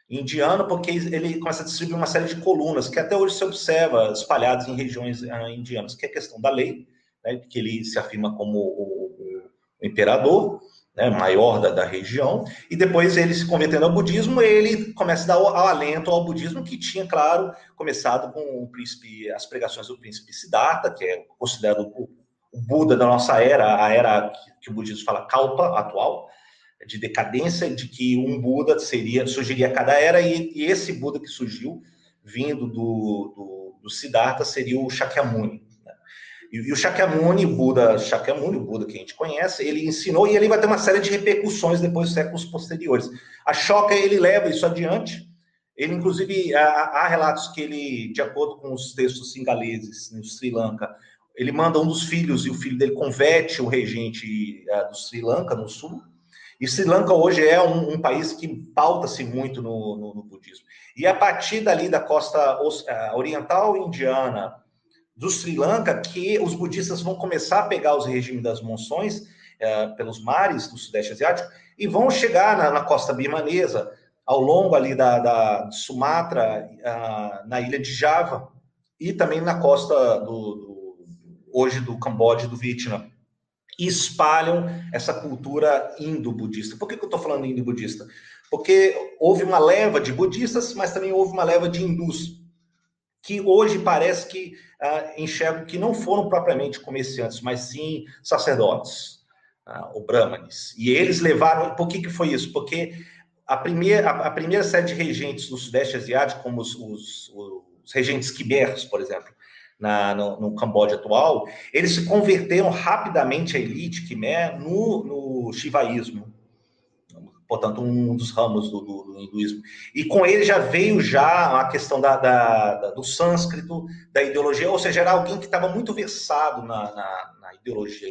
indiano, porque ele começa a distribuir uma série de colunas, que até hoje se observa espalhadas em regiões uh, indianas, que é a questão da lei, né, que ele se afirma como o, o imperador, né, maior da, da, região, e depois ele se convertendo ao budismo, ele começa a dar o, alento ao budismo, que tinha, claro, começado com o príncipe, as pregações do príncipe Siddhartha, que é considerado o, o Buda da nossa era, a era que, que, o budismo fala Kalpa, atual, de decadência, de que um Buda seria, surgiria a cada era, e, e esse Buda que surgiu, vindo do, do, do Siddhartha, seria o Shakyamuni. E, o Shakyamuni, Buda Shakyamuni, o Buda que a gente conhece, ele ensinou e ele vai ter uma série de repercussões depois dos séculos posteriores. A Shoka, ele leva isso adiante. Ele, inclusive, há, há relatos que ele, de acordo com os textos singaleses no Sri Lanka, ele manda um dos filhos e o filho dele converte o regente uh, do Sri Lanka, no sul. E Sri Lanka hoje é um, um país que pauta-se muito no, no, no, budismo. E a partir dali da costa uh, oriental indiana, do Sri Lanka que os budistas vão começar a pegar os regimes das monções é, pelos mares do Sudeste Asiático e vão chegar na, na costa birmanesa, ao longo ali da, da Sumatra, na ilha de Java e também na costa do, do hoje do Camboja e do Vietnã. E espalham essa cultura indo-budista. Por que, que eu estou falando indo-budista? Porque houve uma leva de budistas, mas também houve uma leva de hindus que hoje parece que uh, enxergam que não foram propriamente comerciantes, mas sim sacerdotes, uh, ou brahmanes. E eles levaram. Por que, que foi isso? Porque a primeira, a, a primeira série de regentes do Sudeste Asiático, como os, os, os regentes quimeros, por exemplo, na, no, no, Camboja atual, eles se converteram rapidamente à elite quimer no, no shivaísmo portanto, um dos ramos do, do, do, hinduísmo. E com ele já veio já a questão da, da, da do sânscrito, da ideologia, ou seja, era alguém que estava muito versado na, na, na ideologia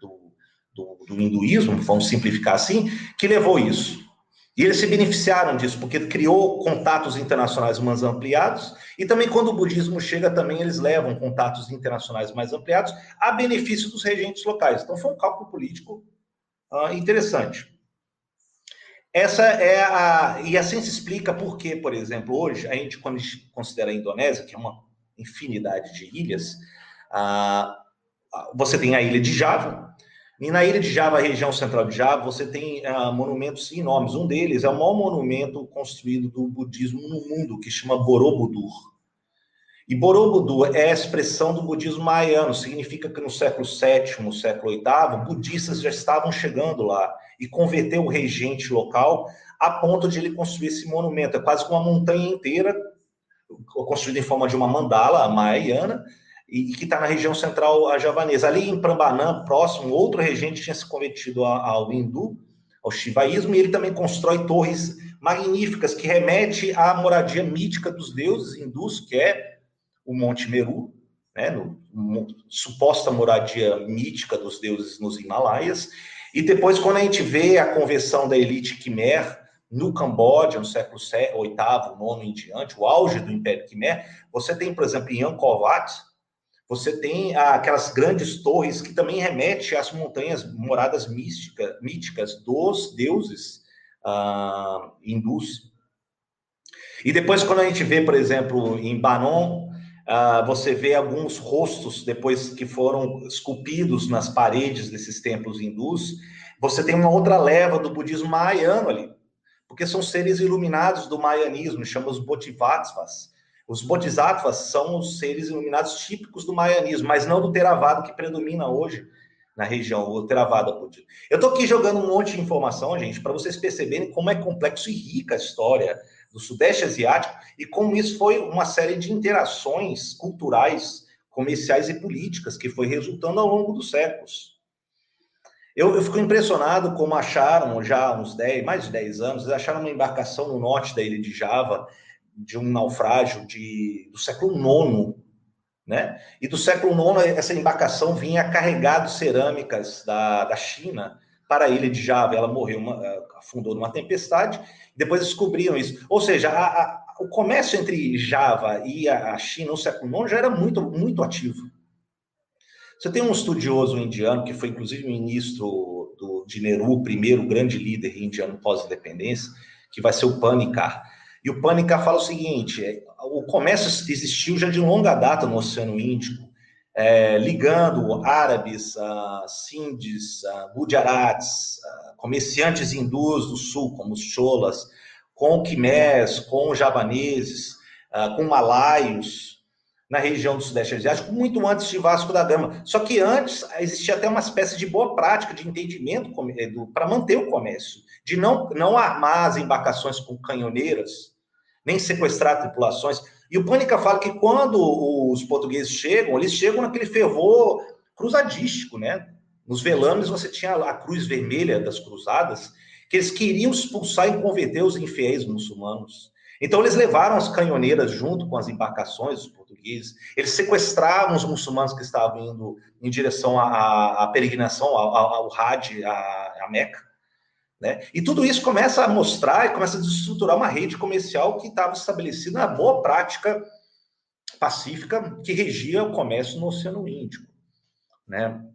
do, do, do, hinduísmo, vamos simplificar assim, que levou isso. E eles se beneficiaram disso, porque criou contatos internacionais mais ampliados, e também quando o budismo chega, também eles levam contatos internacionais mais ampliados a benefício dos regentes locais. Então foi um cálculo político uh, interessante. Essa é a. E assim se explica por que, por exemplo, hoje, a gente, quando a gente considera a Indonésia, que é uma infinidade de ilhas, ah, você tem a ilha de Java, e na ilha de Java, região central de Java, você tem ah, monumentos enormes. Um deles é o maior monumento construído do budismo no mundo, que chama Borobudur. E Borobudur é a expressão do budismo maiano, significa que no século VII, século VIII, budistas já estavam chegando lá e converteu o regente local a ponto de ele construir esse monumento. É quase uma montanha inteira, construída em forma de uma mandala maiana, e, que está na região central javanesa. Ali em Prambanã, próximo, outro regente tinha se convertido ao hindu, ao shivaísmo, e ele também constrói torres magníficas que remete à moradia mítica dos deuses hindus, que é o Monte Meru, né, no, no, suposta moradia mítica dos deuses nos Himalaias, e depois, quando a gente vê a conversão da elite Khmer no Camboja, no século VIII, IX em diante, o auge do Império Khmer, você tem, por exemplo, em Angkor Wat, você tem aquelas grandes torres que também remete às montanhas moradas mística, míticas dos deuses uh, hindus. E depois, quando a gente vê, por exemplo, em Banon, Uh, você vê alguns rostos depois que foram esculpidos nas paredes desses templos hindus Você tem uma outra leva do budismo mahayano ali, porque são seres iluminados do mayanismo, chama os bodhisattvas. Os bodhisattvas são os seres iluminados típicos do mayanismo, mas não do Theravada que predomina hoje na região, o Theravada budismo. Eu estou aqui jogando um monte de informação, gente, para vocês perceberem como é complexo e rica a história do Sudeste Asiático e como isso foi uma série de interações culturais, comerciais e políticas que foi resultando ao longo dos séculos. Eu, eu fico impressionado como acharam já há uns 10, mais de 10 anos, eles acharam uma embarcação no norte da ilha de Java, de um naufrágio de, do século IX, né? E do século IX, essa embarcação vinha carregada de cerâmicas da, da China para a ilha de Java. Ela morreu, uma, afundou numa tempestade, depois descobriram isso. Ou seja, a, a, o comércio entre Java e a, China no século IX já era muito, muito ativo. Você tem um estudioso indiano, que foi inclusive ministro do, de Nehru, primeiro grande líder indiano pós-independência, que vai ser o Panikar. E o Panikar fala o seguinte: é, o comércio existiu já de longa data no Oceano Índico, é, ligando árabes, gujarats, uh, comerciantes hindus do sul, como os cholas, com quimés, com javaneses, com malaios, na região do Sudeste Asiático, muito antes de Vasco da Gama. Só que antes existia até uma espécie de boa prática de entendimento para manter o comércio, de não, não armar as embarcações com canhoneiras, nem sequestrar tripulações. E o Pânica fala que quando os portugueses chegam, eles chegam naquele fervor cruzadístico, né? Nos velames você tinha a cruz vermelha das cruzadas, que eles queriam expulsar e converter os infiéis muçulmanos. Então eles levaram as canhoneiras junto com as embarcações dos portugueses, eles sequestraram os muçulmanos que estavam indo em direção à, à peregrinação, ao, ao Hajj, à, à Meca, né? E tudo isso começa a mostrar e começa a desestruturar uma rede comercial que estava estabelecida na boa prática pacífica que regia o comércio no Oceano Índico. Né?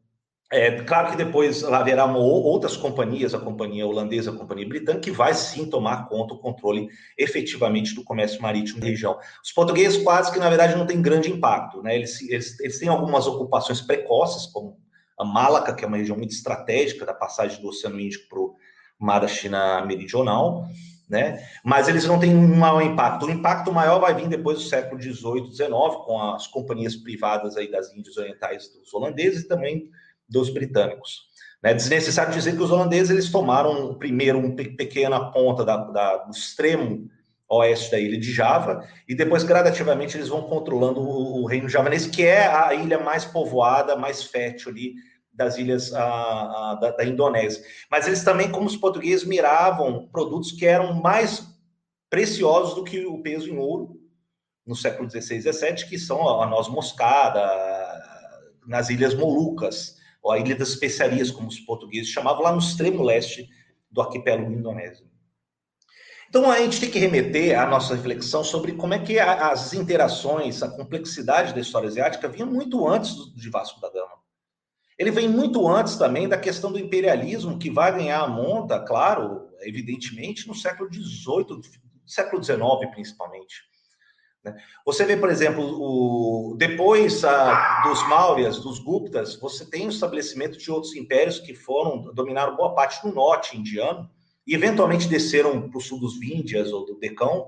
É claro que depois haverá uma, outras companhias, a companhia holandesa, a companhia britânica, que vai sim tomar conta, o controle efetivamente do comércio marítimo da região. Os portugueses quase que, na verdade, não têm grande impacto. Né? Eles, eles, eles têm algumas ocupações precoces, como a Malaca, que é uma região muito estratégica da passagem do Oceano Índico para o mar da China Meridional, né? Mas eles não têm um maior impacto. O impacto maior vai vir depois do século XVIII, XIX, com as companhias privadas aí das Índias Orientais dos holandeses e também dos britânicos. É desnecessário dizer que os holandeses eles tomaram primeiro uma pequena ponta da, da, do extremo oeste da ilha de Java e depois gradativamente eles vão controlando o, o reino javanês, que é a ilha mais povoada, mais fértil ali das ilhas a, a, da, da, Indonésia. Mas eles também, como os portugueses, miravam produtos que eram mais preciosos do que o peso em ouro no século XVI e XVII, que são a noz moscada, nas Ilhas Molucas, ou a Ilha das Especiarias, como os portugueses chamavam, lá no extremo leste do arquipélago indonésio. Então, a gente tem que remeter a nossa reflexão sobre como é que as interações, a complexidade da história asiática vinha muito antes de Vasco da Gama. Ele vem muito antes também da questão do imperialismo, que vai ganhar a monta, claro, evidentemente, no século XVIII, século XIX principalmente. Né? Você vê, por exemplo, o, depois a, dos Mauryas, dos Guptas, você tem o estabelecimento de outros impérios que foram, dominaram boa parte do norte indiano, e eventualmente desceram para o sul dos Víndias ou do Decão,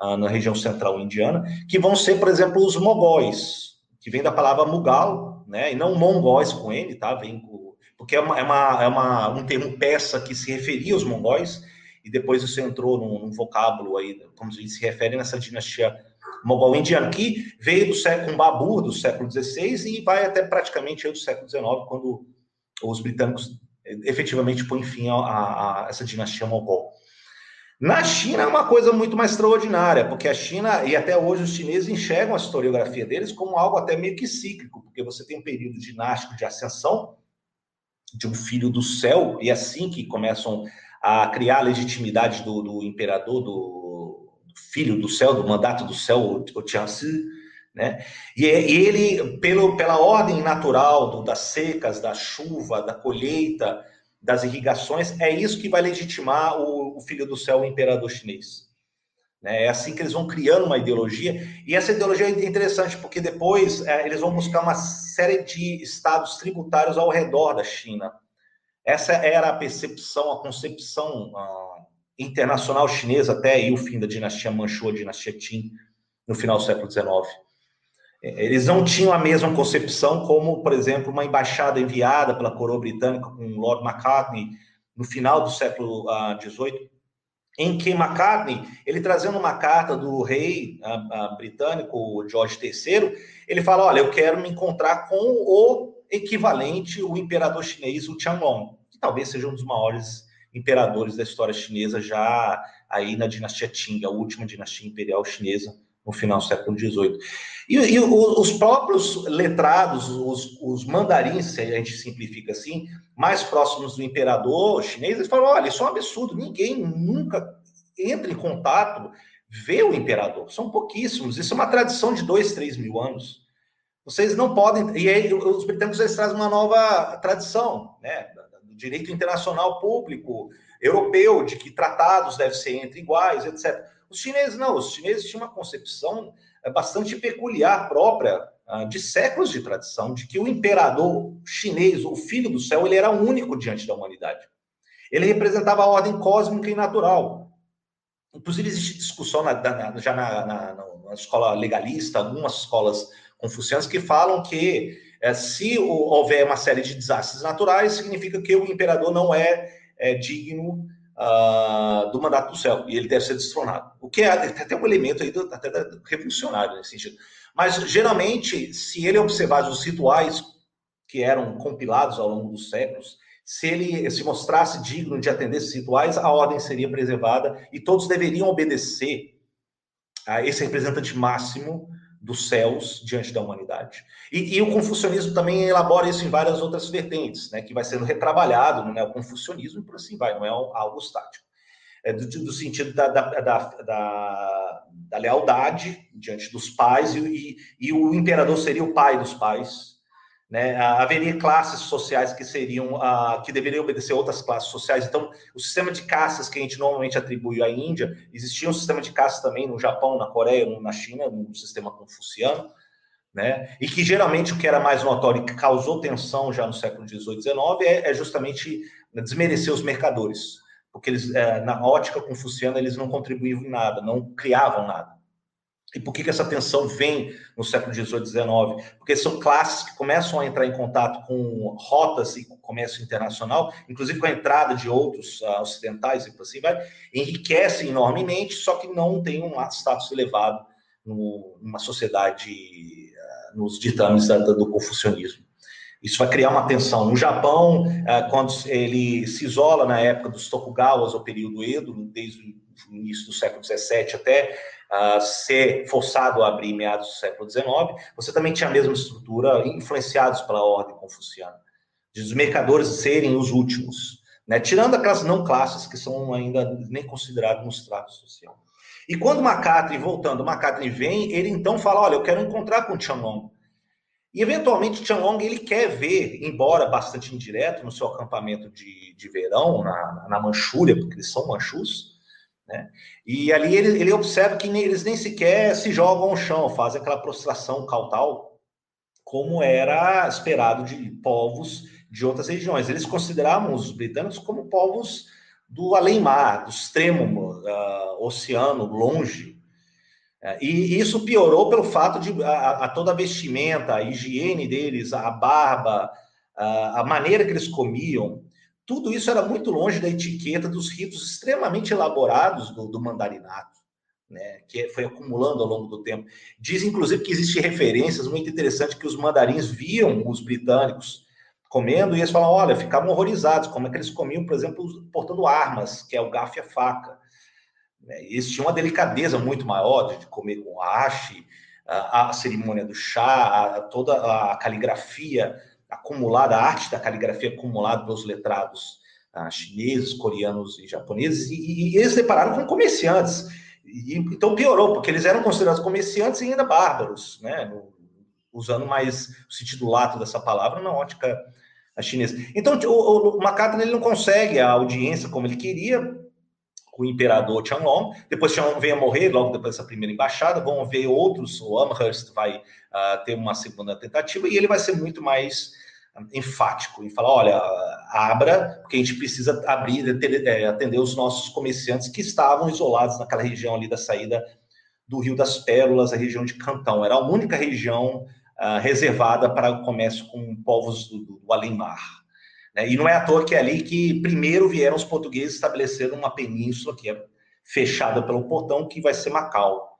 ah, na região central indiana, que vão ser, por exemplo, os mogóis, que vem da palavra Mughal, né? E não mongóis com ele, tá? Vem com, porque é, uma, é, uma, é uma, um termo peça que se referia aos mongóis, e depois isso entrou num, num vocábulo aí, como se refere nessa dinastia mogol indiana, que veio do século, um Babur do século XVI e vai até praticamente do século XIX, quando os britânicos efetivamente põem fim a, a, a essa dinastia mogol. Na China é uma coisa muito mais extraordinária, porque a China, e até hoje os chineses enxergam a historiografia deles como algo até meio que cíclico, porque você tem um período dinástico de ascensão de um filho do céu, e é assim que começam a criar a legitimidade do, do imperador, do, do, filho do céu, do mandato do céu, o Tianzi, né? E, e ele, pelo, pela ordem natural do, das secas, da chuva, da colheita, das irrigações, é isso que vai legitimar o, o filho do céu, o imperador chinês. Né? É assim que eles vão criando uma ideologia, e essa ideologia é interessante, porque depois é, eles vão buscar uma série de estados tributários ao redor da China. Essa era a percepção, a concepção uh, internacional chinesa até aí o fim da dinastia Manchu, a dinastia Qin, no final do século XIX. Eles não tinham a mesma concepção como, por exemplo, uma embaixada enviada pela coroa britânica com Lord Macartney no final do século XVIII, uh, em que Macartney, ele trazendo uma carta do rei uh, uh, britânico George III, ele fala, olha, eu quero me encontrar com o equivalente, o imperador chinês, o Qianlong, que talvez seja um dos maiores imperadores da história chinesa, já aí na dinastia Qing, a última dinastia imperial chinesa, no final do século XVIII. E, e os próprios letrados, os, os, mandarins, se a gente simplifica assim, mais próximos do imperador chinês, eles falam: olha, isso é um absurdo, ninguém nunca entra em contato, vê o imperador, são pouquíssimos, isso é uma tradição de dois, três mil anos. Vocês não podem. E aí, os britânicos eles trazem uma nova tradição, né? Direito internacional público, europeu, de que tratados devem ser entre iguais, etc. Os chineses não, os chineses tinham uma concepção é, bastante peculiar, própria, ah, de séculos de tradição, de que o imperador chinês, o filho do céu, ele era único diante da humanidade. Ele representava a ordem cósmica e natural. Inclusive, existe discussão na, na, já na, na, escola legalista, algumas escolas confucianas, que falam que é, se houver uma série de desastres naturais, significa que o imperador não é, é digno uh, do mandato do céu, e ele deve ser destronado. O que é até um elemento aí do, até revolucionário nesse sentido. Mas, geralmente, se ele observasse os rituais que eram compilados ao longo dos séculos, se ele se mostrasse digno de atender esses rituais, a ordem seria preservada e todos deveriam obedecer a esse representante máximo dos céus diante da humanidade. E, e, o confucionismo também elabora isso em várias outras vertentes, né, que vai sendo retrabalhado no neoconfucionismo e por assim vai, não é algo estático. É do, do sentido da, da, da, da, da lealdade diante dos pais, e, e o imperador seria o pai dos pais, né? Haveria classes sociais que seriam uh, que deveriam obedecer outras classes sociais. Então, o sistema de caças que a gente normalmente atribui à Índia, existia um sistema de caças também no Japão, na Coreia, na China, no sistema confuciano, né? E que geralmente o que era mais notório e que causou tensão já no século XVIII, XIX é, é justamente desmerecer os mercadores, porque eles, é, na ótica confuciana, eles não contribuíam em nada, não criavam nada. E por que, que essa tensão vem no século XVIII, XIX? Porque são classes que começam a entrar em contato com rotas e com comércio internacional, inclusive com a entrada de outros uh, ocidentais e por assim vai, enriquecem enormemente, só que não têm um status elevado no, numa sociedade, uh, nos ditames da, do confucionismo. Isso vai criar uma tensão. No Japão, uh, quando ele se isola na época dos Tokugawas, o período Edo, desde início do século XVII até uh, ser forçado a abrir meados do século XIX, você também tinha a mesma estrutura, influenciados pela ordem confuciana, de os mercadores serem os últimos, né? tirando aquelas não classes que são ainda nem consideradas no estrato social. E quando Macatri, voltando, Macatri vem, ele então fala, olha, eu quero encontrar com Tianlong. E, eventualmente, Tianlong, ele quer ver, embora bastante indireto, no seu acampamento de, de verão, na, na Manchúria, porque eles são manchus, né? E ali ele, ele observa que eles nem sequer se jogam ao chão, fazem aquela prostração cautal, como era esperado de povos de outras regiões. Eles consideravam os britânicos como povos do além-mar, do extremo uh, oceano, longe. E isso piorou pelo fato de a, a, toda a vestimenta, a higiene deles, a barba, uh, a maneira que eles comiam, tudo isso era muito longe da etiqueta dos ritos extremamente elaborados do, do mandarinato, né, que foi acumulando ao longo do tempo. Diz, inclusive, que existem referências muito interessantes que os mandarins viam os britânicos comendo e eles falam, olha, ficavam horrorizados, como é que eles comiam, por exemplo, portando armas, que é o garfo e a faca. Né, eles tinham uma delicadeza muito maior de comer com haste, a, a cerimônia do chá, a, toda a caligrafia acumulada, a arte da caligrafia acumulada pelos letrados ah, chineses, coreanos e japoneses, e, e, eles separaram com comerciantes. E, então piorou, porque eles eram considerados comerciantes e ainda bárbaros, né? No, usando mais o sentido lato dessa palavra na ótica chinesa. Então, o, o, ele não consegue a audiência como ele queria o imperador Qianlong. Depois Qianlong vem a morrer, logo depois dessa primeira embaixada. Vão ver outros, o Amherst vai uh, ter uma segunda tentativa e ele vai ser muito mais enfático em falar, olha, abra, porque a gente precisa abrir, é, atender os nossos comerciantes que estavam isolados naquela região ali da saída do Rio das Pérolas, a região de Cantão. Era a única região uh, reservada para o comércio com povos do, do, do além-mar. Né? E não é à toa que é ali que primeiro vieram os portugueses estabeleceram uma península que é fechada pelo portão, que vai ser Macau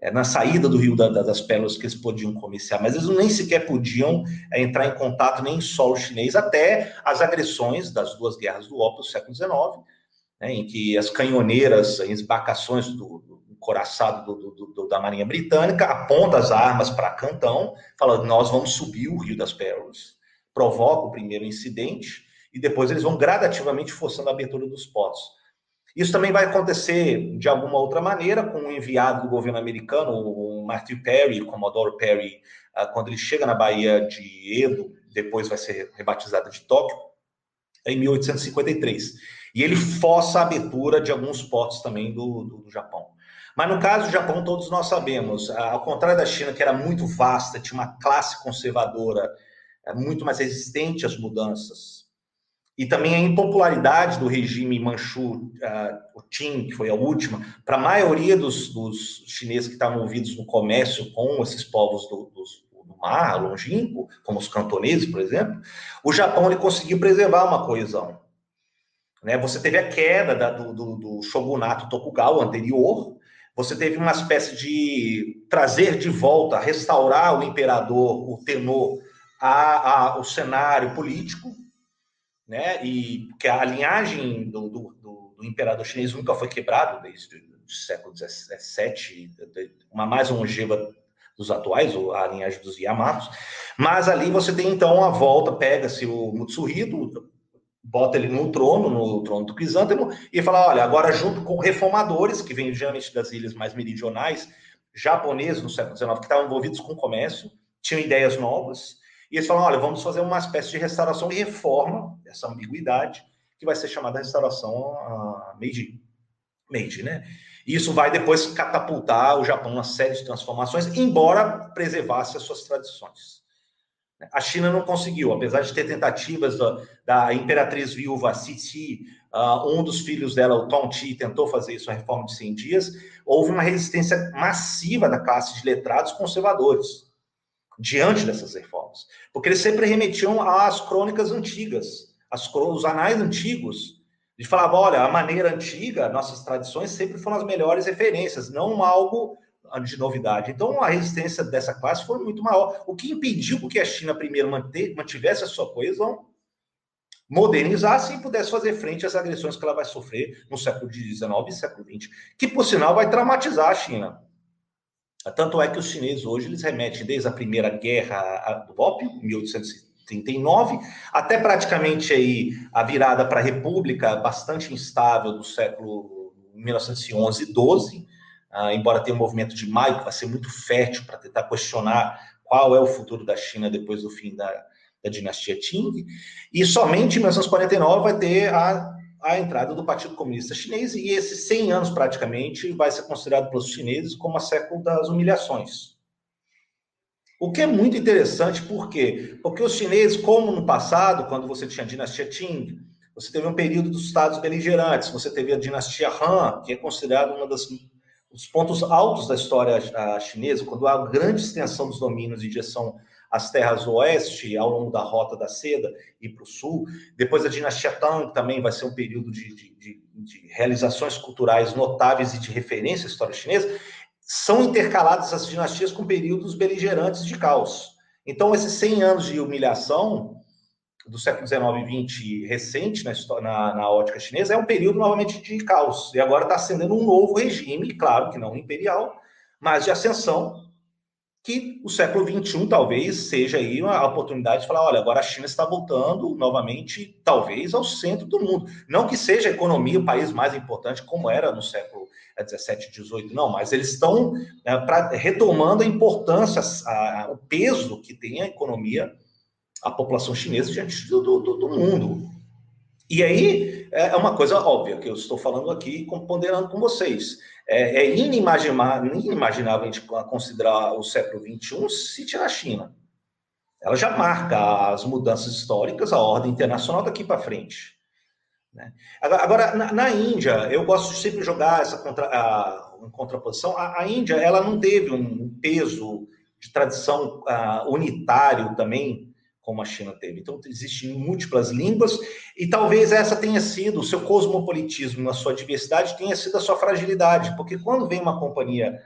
é, na saída do Rio da, da, das Pérolas que eles podiam comerciar, mas eles nem sequer podiam é, entrar em contato nem em solo chinês, até as agressões das duas guerras do ópio do século XIX, né, em que as canhoneiras, as embarcações do, do coraçado do, do, da Marinha Britânica apontam as armas para Cantão, falando, nós vamos subir o Rio das Pérolas, provoca o primeiro incidente, e depois eles vão gradativamente forçando a abertura dos portos. Isso também vai acontecer de alguma outra maneira com o enviado do governo americano, o Martin Perry, o Commodore Perry, ah, quando ele chega na Bahia de Edo, depois vai ser rebatizada de Tóquio, em 1853. E ele força a abertura de alguns portos também do, do, do Japão. Mas no caso do Japão, todos nós sabemos, ah, ao contrário da China, que era muito vasta, tinha uma classe conservadora eh, muito mais resistente às mudanças, e também a impopularidade do regime Manchu, uh, o Qing, que foi a última, para a maioria dos, dos, chineses que estavam envolvidos no comércio com esses povos do, do mar longínquo, como os cantoneses, por exemplo, o Japão ele conseguiu preservar uma coesão. Né? Você teve a queda da, do, do, do shogunato Tokugawa anterior, você teve uma espécie de trazer de volta, restaurar o imperador, o tenor, a, a, o cenário político, né? E que a linhagem do, do, do, do imperador chinês nunca foi quebrada desde o século XVII, uma mais longeva dos atuais, a linhagem dos Yamatos. Mas ali você tem então a volta, pega-se o Mutsuhito, bota ele no trono, no trono do Crisântemo, e fala: olha, agora junto com reformadores, que vêm geralmente das ilhas mais meridionais, japoneses no século XIX, que estavam envolvidos com comércio, tinham ideias novas, e eles falam: olha, vamos fazer uma espécie de restauração e reforma, essa ambiguidade, que vai ser chamada restauração uh, Meiji. Meiji, né? E isso vai depois catapultar o Japão numa série de transformações, embora preservasse as suas tradições. A China não conseguiu, apesar de ter tentativas da, da imperatriz viúva Cixi, uh, um dos filhos dela, o Tong Ti, tentou fazer isso, a reforma de 100 dias, houve uma resistência massiva da classe de letrados conservadores diante dessas reformas. Porque eles sempre remetiam às crônicas antigas, às, os anais antigos. De falava, olha, a maneira antiga, nossas tradições sempre foram as melhores referências, não algo de novidade. Então, a resistência dessa classe foi muito maior, o que impediu que a China primeiro mantivesse a sua coesão, modernizasse e pudesse fazer frente às agressões que ela vai sofrer no século XIX e século XX, que, por sinal, vai traumatizar a China. Tanto é que os chineses hoje eles remetem desde a primeira guerra do ópio, 1839, até praticamente aí a virada para a República bastante instável do século 1911 e 12, uh, embora tenha um movimento de maio que vai ser muito fértil para tentar questionar qual é o futuro da China depois do fim da, da dinastia Qing, e somente em 1949 vai ter a a entrada do Partido Comunista Chinês, e esses 100 anos praticamente vai ser considerado pelos chineses como a século das humilhações. O que é muito interessante, por quê? Porque os chineses, como no passado, quando você tinha a dinastia Qing, você teve um período dos estados beligerantes, você teve a dinastia Han, que é considerada uma das os pontos altos da história chinesa, quando há grande extensão dos domínios em direção as terras oeste, ao longo da Rota da Seda e para o sul. Depois a dinastia Tang também vai ser um período de, de, de, de realizações culturais notáveis e de referência à história chinesa. São intercaladas as dinastias com períodos beligerantes de caos. Então, esses 100 anos de humilhação do século XIX e XX recente na, na, na, ótica chinesa é um período novamente de caos. E agora está ascendendo um novo regime, claro que não imperial, mas de ascensão que o século XXI talvez seja aí uma oportunidade de falar, olha, agora a China está voltando novamente, talvez, ao centro do mundo. Não que seja a economia o país mais importante, como era no século XVII, XVIII, não, mas eles estão é, pra, retomando a importância, a, o peso que tem a economia, a população chinesa diante do, do, do mundo. E aí é, é uma coisa óbvia que eu estou falando aqui, ponderando com vocês. É, é inimaginável, inimaginável a gente considerar o século XXI se tirar a China. ela já marca as mudanças históricas, a ordem internacional daqui para frente. Né? Agora, na, na, Índia, eu gosto de sempre jogar essa contra, a, contraposição. A, a, Índia, ela não teve um peso de tradição uh, unitário também, como a China teve. Então, existem múltiplas línguas, e talvez essa tenha sido, o seu cosmopolitismo, na sua diversidade, tenha sido a sua fragilidade, porque quando vem uma companhia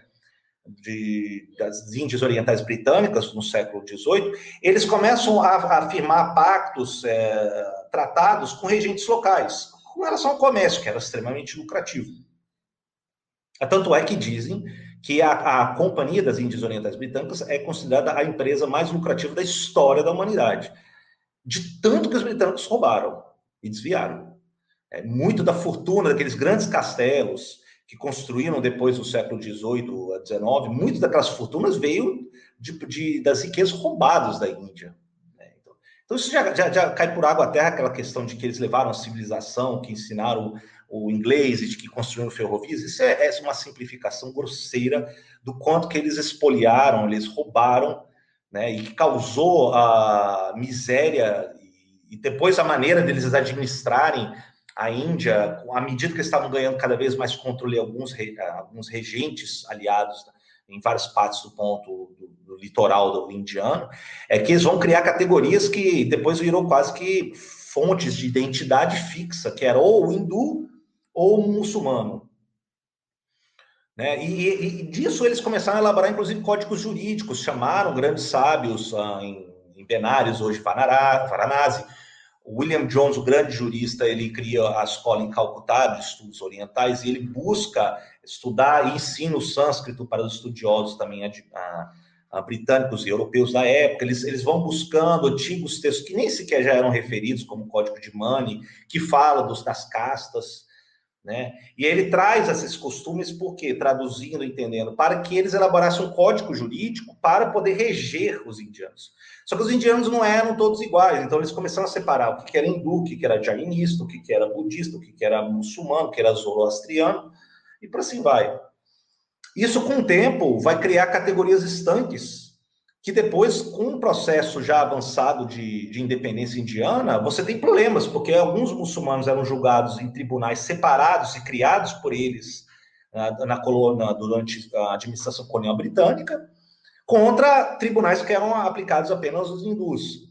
de, das Índias Orientais Britânicas, no século XVIII, eles começam a, a firmar pactos, é, tratados com regentes locais, com relação ao comércio, que era extremamente lucrativo. Tanto é que dizem que a, a Companhia das Índias Orientais Britânicas é considerada a empresa mais lucrativa da história da humanidade. De tanto que os britânicos roubaram e desviaram. É, muito da fortuna daqueles grandes castelos que construíram depois do século XVIII a XIX, muitas daquelas fortunas veio de, de, das riquezas roubadas da Índia. Né? Então, então, isso já, já, já, cai por água a terra, aquela questão de que eles levaram a civilização, que ensinaram o inglês e de que construíram ferrovias, isso é, é, uma simplificação grosseira do quanto que eles expoliaram, eles roubaram, né, e que causou a miséria e depois a maneira deles administrarem a Índia, à medida que eles estavam ganhando cada vez mais controle alguns alguns regentes aliados em várias partes do ponto do, do litoral do indiano, é que eles vão criar categorias que depois virou quase que fontes de identidade fixa, que era ou o hindu ou muçulmano. Né? E, e, disso eles começaram a elaborar, inclusive, códigos jurídicos, chamaram grandes sábios ah, em, em Benares, hoje Varanasi. William Jones, o grande jurista, ele cria a escola em Calcutá de estudos orientais e ele busca estudar e ensina o sânscrito para os estudiosos também a, a britânicos e europeus da época. Eles, eles vão buscando antigos textos que nem sequer já eram referidos, como o Código de Mani, que fala dos, das castas. Né? E ele traz esses costumes, porque traduzindo, entendendo, para que eles elaborassem um código jurídico para poder reger os indianos. Só que os indianos não eram todos iguais, então eles começaram a separar o que era hindu, o que era jainista, o que era budista, o que era muçulmano, o que era zoroastriano, e por assim vai. Isso, com o tempo, vai criar categorias estanques que depois, com um processo já avançado de, de, independência indiana, você tem problemas, porque alguns muçulmanos eram julgados em tribunais separados e criados por eles na, na colônia, durante a administração colonial britânica, contra tribunais que eram aplicados apenas aos hindus.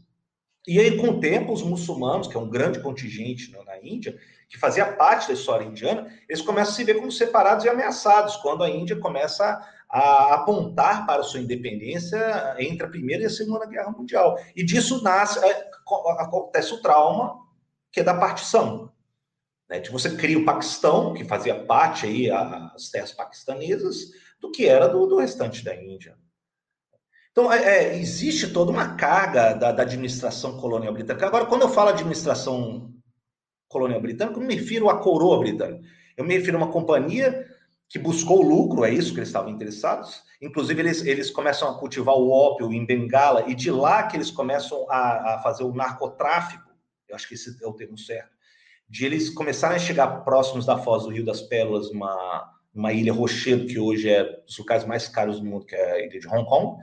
E aí, com o tempo, os muçulmanos, que é um grande contingente na Índia, que fazia parte da história indiana, eles começam a se ver como separados e ameaçados, quando a Índia começa a apontar para sua independência entre a Primeira e a Segunda Guerra Mundial. E disso nasce, é, acontece o trauma, que é da partição. Né? De você cria o Paquistão, que fazia parte aí, as terras paquistanesas, do que era do, do restante da Índia. Então, é, é, existe toda uma carga da, da, administração colonial britânica. Agora, quando eu falo administração colonial britânica, eu não me refiro à coroa britânica. Eu me refiro a uma companhia que buscou lucro, é isso que eles estavam interessados. Inclusive, eles, eles começam a cultivar o ópio em Bengala, e de lá que eles começam a, a fazer o narcotráfico, eu acho que esse é o termo certo, de eles começarem a chegar próximos da foz do Rio das Pérolas, uma, uma ilha Rochedo, que hoje é dos locais mais caros do mundo, que é a ilha de Hong Kong,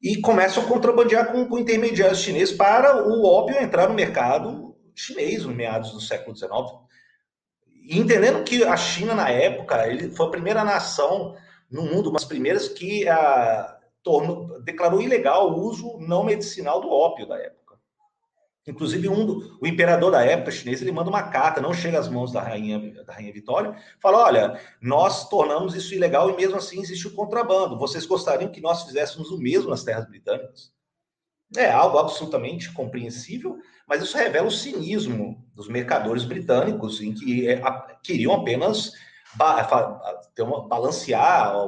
e começam a contrabandear com, com intermediários chineses para o ópio entrar no mercado chinês, no meados do século XIX, e entendendo que a China, na época, ele foi a primeira nação no mundo, uma das primeiras que ah, tornou, declarou ilegal o uso não medicinal do ópio da época. Inclusive, um do, o imperador da época chinês ele manda uma carta, não chega às mãos da rainha, da rainha Vitória, fala: olha, nós tornamos isso ilegal e mesmo assim existe o contrabando. Vocês gostariam que nós fizéssemos o mesmo nas terras britânicas? É algo absolutamente compreensível, mas isso revela o cinismo dos mercadores britânicos, em que é, queriam apenas ter uma, balancear a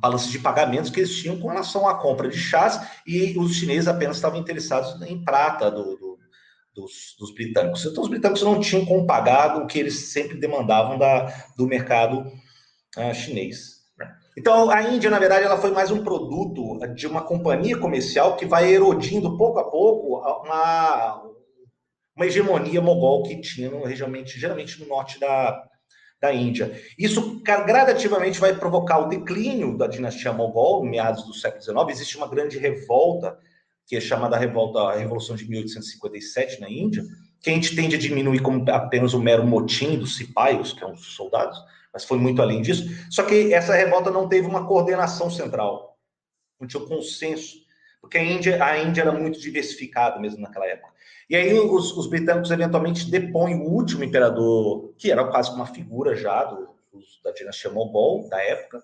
balança de pagamentos que eles tinham com relação à compra de chás, e os chineses apenas estavam interessados em prata do, do, dos, dos, britânicos. Então, os britânicos não tinham como pagar o que eles sempre demandavam da, do mercado uh, chinês. Então, a Índia, na verdade, ela foi mais um produto de uma companhia comercial que vai erodindo pouco a pouco uma, uma hegemonia mogol que tinha no, geralmente, geralmente no norte da, da Índia. Isso gradativamente vai provocar o declínio da dinastia mogol, meados do século XIX. Existe uma grande revolta, que é chamada revolta, a Revolução de 1857 na Índia, que a gente tende a diminuir como apenas um mero motim dos cipaios, que são os soldados, mas foi muito além disso. Só que essa revolta não teve uma coordenação central, não tinha consenso, porque a Índia, a Índia era muito diversificada mesmo naquela época. E aí os, os, britânicos eventualmente depõem o último imperador, que era quase uma figura já do, da dinastia Mogol da época,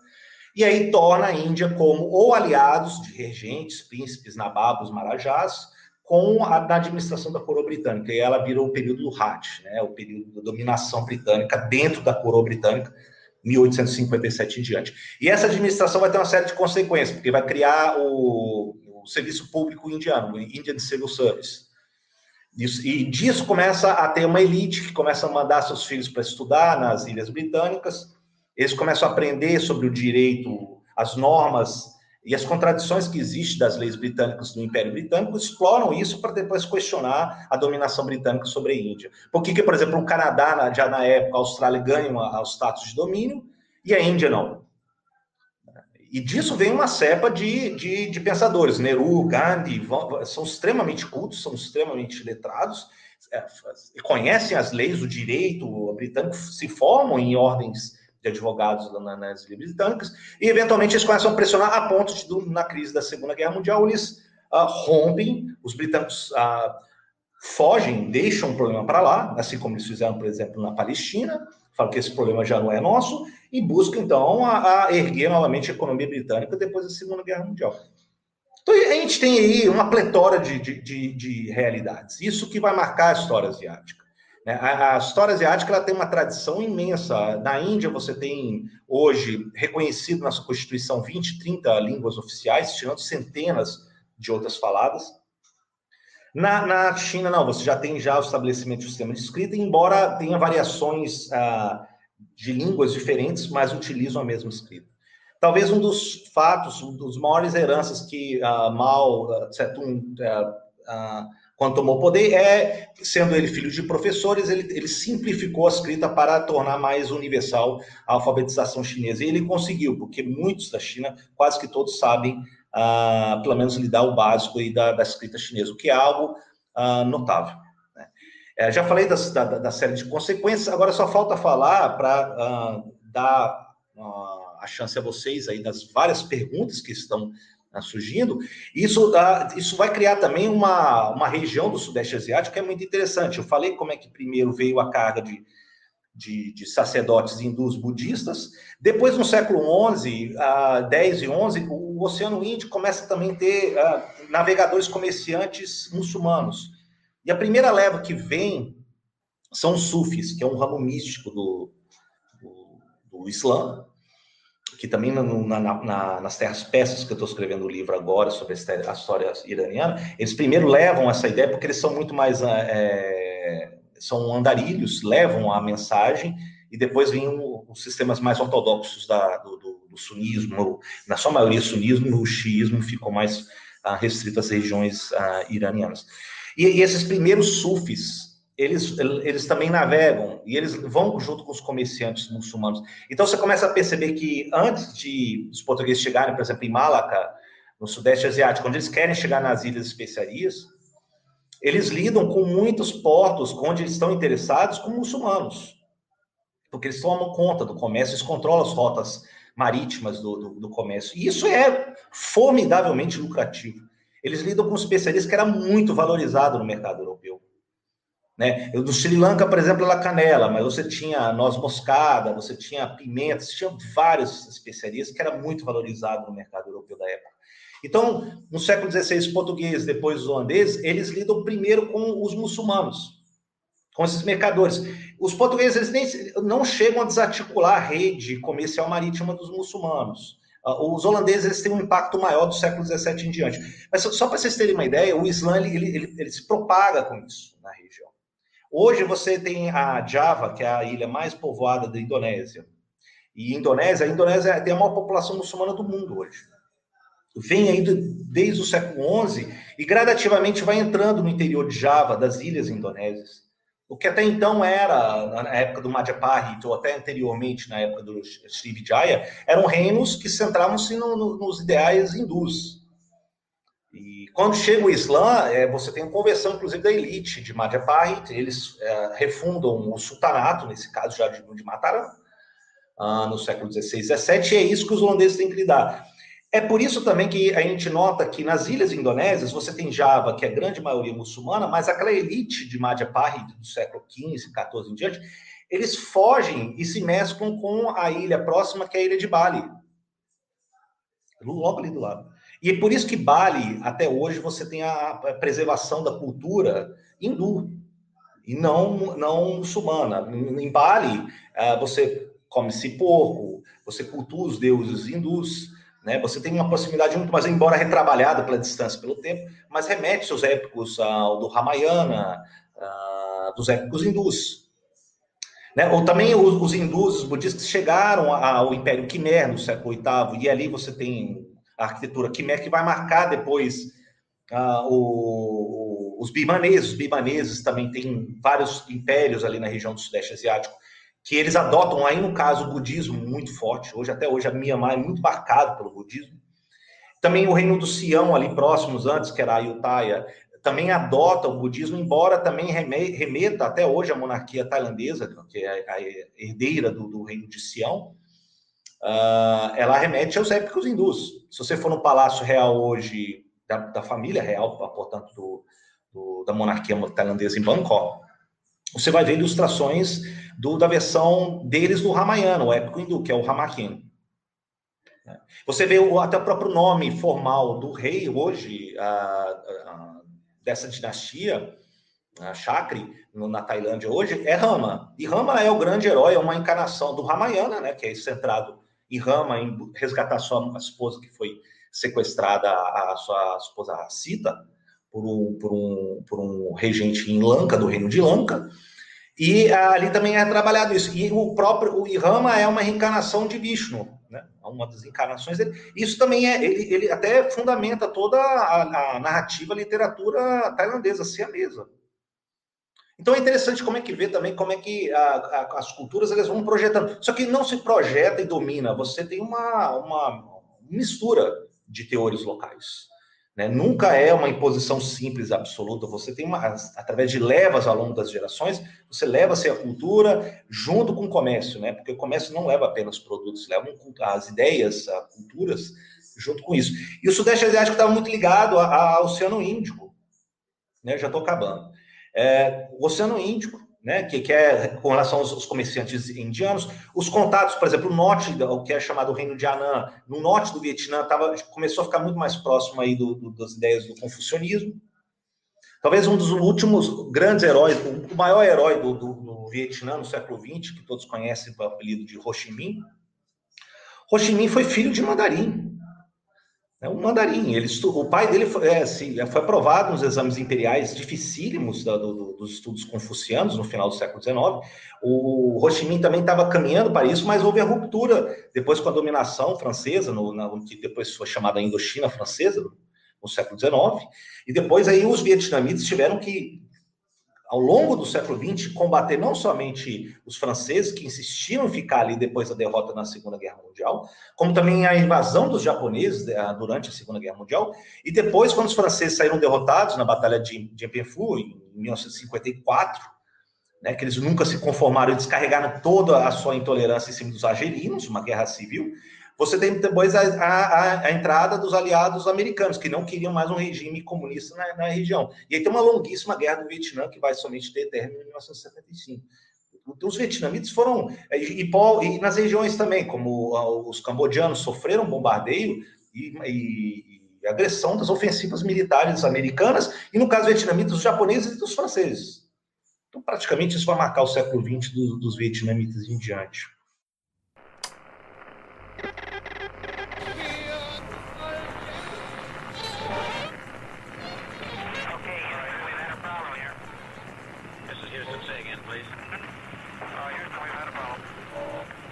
e aí torna a Índia como ou aliados de regentes, príncipes, nababos, marajás, com a da administração da coroa britânica. E ela virou o período do Raj, né, o período da dominação britânica dentro da coroa britânica, 1857 em diante. E essa administração vai ter uma série de consequências, porque vai criar o, o serviço público indiano, o Indian Civil Service. Isso, e disso começa a ter uma elite que começa a mandar seus filhos para estudar nas Ilhas Britânicas, eles começam a aprender sobre o direito, as normas e as contradições que existem das leis britânicas no Império Britânico, exploram isso para depois questionar a dominação britânica sobre a Índia. Por que, que por exemplo, o Canadá, já na época, a Austrália ganham o status de domínio e a Índia não? E disso vem uma cepa de, de, de pensadores. Nehru, Gandhi, são extremamente cultos, são extremamente letrados, é, conhecem as leis, o direito britânico, se formam em ordens de advogados nas ilhas britânicas, e eventualmente eles começam a pressionar a ponto de, na crise da Segunda Guerra Mundial, eles uh, rompem, os britânicos uh, fogem, deixam o problema para lá, assim como eles fizeram, por exemplo, na Palestina, falam que esse problema já não é nosso, e buscam, então, a, a erguer novamente a economia britânica depois da Segunda Guerra Mundial. Então, a gente tem aí uma pletora de, de, de, de realidades. Isso que vai marcar a história asiática. Né? A, história asiática ela tem uma tradição imensa. Na Índia, você tem hoje reconhecido na sua Constituição 20, 30 línguas oficiais, tirando centenas de outras faladas. Na, na China, não, você já tem já o estabelecimento do sistema de escrita, embora tenha variações ah, de línguas diferentes, mas utilizam a mesma escrita. Talvez um dos fatos, um dos maiores heranças que ah, Mao Tse-tung ah, ah, quando tomou poder, é, sendo ele filho de professores, ele, ele simplificou a escrita para tornar mais universal a alfabetização chinesa. E ele conseguiu, porque muitos da China, quase que todos sabem, ah, pelo menos lidar o básico aí da, da escrita chinesa, o que é algo ah, notável. Né? É, já falei das, da, da, série de consequências, agora só falta falar para ah, dar a chance a vocês aí das várias perguntas que estão Tá surgindo, isso, uh, isso vai criar também uma, uma região do Sudeste Asiático que é muito interessante. Eu falei como é que primeiro veio a carga de, de, de sacerdotes hindus budistas, depois no século XI, uh, 10 e 11, o, o Oceano Índico começa também a ter uh, navegadores comerciantes muçulmanos. E a primeira leva que vem são os sufis, que é um ramo místico do, do, do Islã, que também na, na, nas terras persas, que eu estou escrevendo o livro agora sobre a história iraniana, eles primeiro levam essa ideia porque eles são muito mais. É, são andarilhos, levam a mensagem, e depois vêm os sistemas mais ortodoxos da, do, do, do, sunismo, na sua maioria sunismo, o xiismo ficou mais ah, restrito às regiões ah, iranianas. E, e esses primeiros sufis, eles, eles também navegam e eles vão junto com os comerciantes muçulmanos. Então você começa a perceber que antes de os portugueses chegarem, por exemplo, em Malaca, no Sudeste Asiático, quando eles querem chegar nas Ilhas Especiarias, eles lidam com muitos portos onde eles estão interessados com muçulmanos, porque eles tomam conta do comércio, eles controlam as rotas marítimas do, do, do comércio. E isso é formidavelmente lucrativo. Eles lidam com especialistas que era muito valorizado no mercado europeu. Né? Eu, do Sri Lanka, por exemplo, era canela, mas você tinha noz moscada, você tinha pimenta, você tinha várias especiarias que era muito valorizado no mercado europeu da época. Então, no século XVI, os portugueses, depois os holandeses, eles lidam primeiro com os muçulmanos, com esses mercadores. Os portugueses nem, não chegam a desarticular a rede comercial marítima dos muçulmanos. Ah, os holandeses eles têm um impacto maior do século XVII em diante. Mas só para vocês terem uma ideia, o Islã ele, ele, ele se propaga com isso na região. Hoje você tem a Java, que é a ilha mais povoada da Indonésia. E Indonésia, a Indonésia tem a maior população muçulmana do mundo hoje. Vem aí desde o século XI e gradativamente vai entrando no interior de Java, das ilhas indonésias. O que até então era, na época do Madhya ou até anteriormente, na época do Srivijaya, eram reinos que centravam-se no, no, nos ideais hindus. E quando chega o Islã, é, você tem uma conversão, inclusive, da elite de Madhya eles é, refundam o sultanato, nesse caso já de, de Mataram, ah, no século XVI XVII, e é isso que os holandeses têm que lidar. É por isso também que a gente nota que nas ilhas indonésias você tem Java, que é a grande maioria muçulmana, mas aquela elite de Madhya do século XV, XIV em diante, eles fogem e se mesclam com a ilha próxima, que é a ilha de Bali. Logo ali do lado. E é por isso que Bali, até hoje, você tem a preservação da cultura hindu e não, não muçulmana. Em Bali, ah, você come-se porco, você cultua os deuses hindus, né? Você tem uma proximidade muito mais, embora retrabalhada pela distância, pelo tempo, mas remete seus épicos ao do Ramayana, dos épicos hindus. Né? Ou também os, os hindus, os budistas, chegaram ao Império Khmer no século VIII, e ali você tem a arquitetura Khmer que vai marcar depois uh, o, os bimaneses. Os bimaneses também têm vários impérios ali na região do Sudeste Asiático que eles adotam aí, no caso, o budismo muito forte. Hoje, até hoje, a Myanmar é muito marcado pelo budismo. Também o reino do Sião, ali próximos antes, que era a Ayutthaya, também adota o budismo, embora também remeta até hoje à monarquia tailandesa, que é a herdeira do, do reino de Sião, uh, ela remete aos épicos hindus. Se você for no Palácio Real hoje, da, da família real, portanto, do, do, da monarquia tailandesa em Bangkok, você vai ver ilustrações do, da versão deles do Ramayana, o épico hindu, que é o Ramakin. Você vê o, até o próprio nome formal do rei hoje, a, a, dessa dinastia, a Chakri, na Tailândia hoje, é Rama. E Rama é o grande herói, é uma encarnação do Ramayana, né, que é centrado em Rama, em resgatar sua esposa que foi sequestrada, a, sua esposa Sita, por um, por, um, por um regente em Lanka, do reino de Lanka. E ali também é trabalhado isso. E o próprio o Irama é uma reencarnação de Vishnu, né? É uma das encarnações dele. Isso também é, ele, ele até fundamenta toda a, a narrativa, a literatura tailandesa, siamesa. Então é interessante como é que vê também como é que a, a, as culturas elas vão projetando. Só que não se projeta e domina, você tem uma, uma mistura de teores locais. Né? Nunca é uma imposição simples, absoluta. Você tem uma, através de levas ao longo das gerações, você leva-se a cultura junto com o comércio, né? Porque o comércio não leva apenas produtos, leva as ideias, as culturas junto com isso. E o Sudeste Asiático estava muito ligado ao Oceano Índico, né? Já estou acabando. É, o Oceano Índico né, que, que é com relação aos, aos, comerciantes indianos, os contatos, por exemplo, o norte, o que é chamado Reino de Anã, no norte do Vietnã, tava, começou a ficar muito mais próximo aí do, do, das ideias do confucionismo. Talvez um dos últimos grandes heróis, o maior herói do, do, do Vietnã no século XX, que todos conhecem pelo apelido de Ho Chi Minh. Ho Chi Minh foi filho de mandarim. É um mandarim. Ele estu... O pai dele foi, é, assim, foi aprovado nos exames imperiais dificílimos da, do, dos estudos confucianos no final do século XIX. O Ho Chi Minh também estava caminhando para isso, mas houve a ruptura depois com a dominação francesa, no, na, que depois foi chamada Indochina francesa, no século XIX. E depois aí os vietnamitas tiveram que ao longo do século XX, combater não somente os franceses, que insistiram em ficar ali depois da derrota na Segunda Guerra Mundial, como também a invasão dos japoneses eh, durante a Segunda Guerra Mundial, e depois, quando os franceses saíram derrotados na Batalha de Dien Phu, em 1954, né, que eles nunca se conformaram e descarregaram toda a sua intolerância em cima dos argelinos, uma guerra civil, você tem depois a, a, a, entrada dos aliados americanos, que não queriam mais um regime comunista na, na, região. E aí tem uma longuíssima guerra do Vietnã, que vai somente ter término em 1975. Os vietnamitas foram. E, e, nas regiões também, como os cambodianos sofreram bombardeio e, e, agressão das ofensivas militares americanas, e no caso vietnamitas, os japoneses e dos franceses. Então, praticamente, isso vai marcar o século XX dos, dos vietnamitas em diante.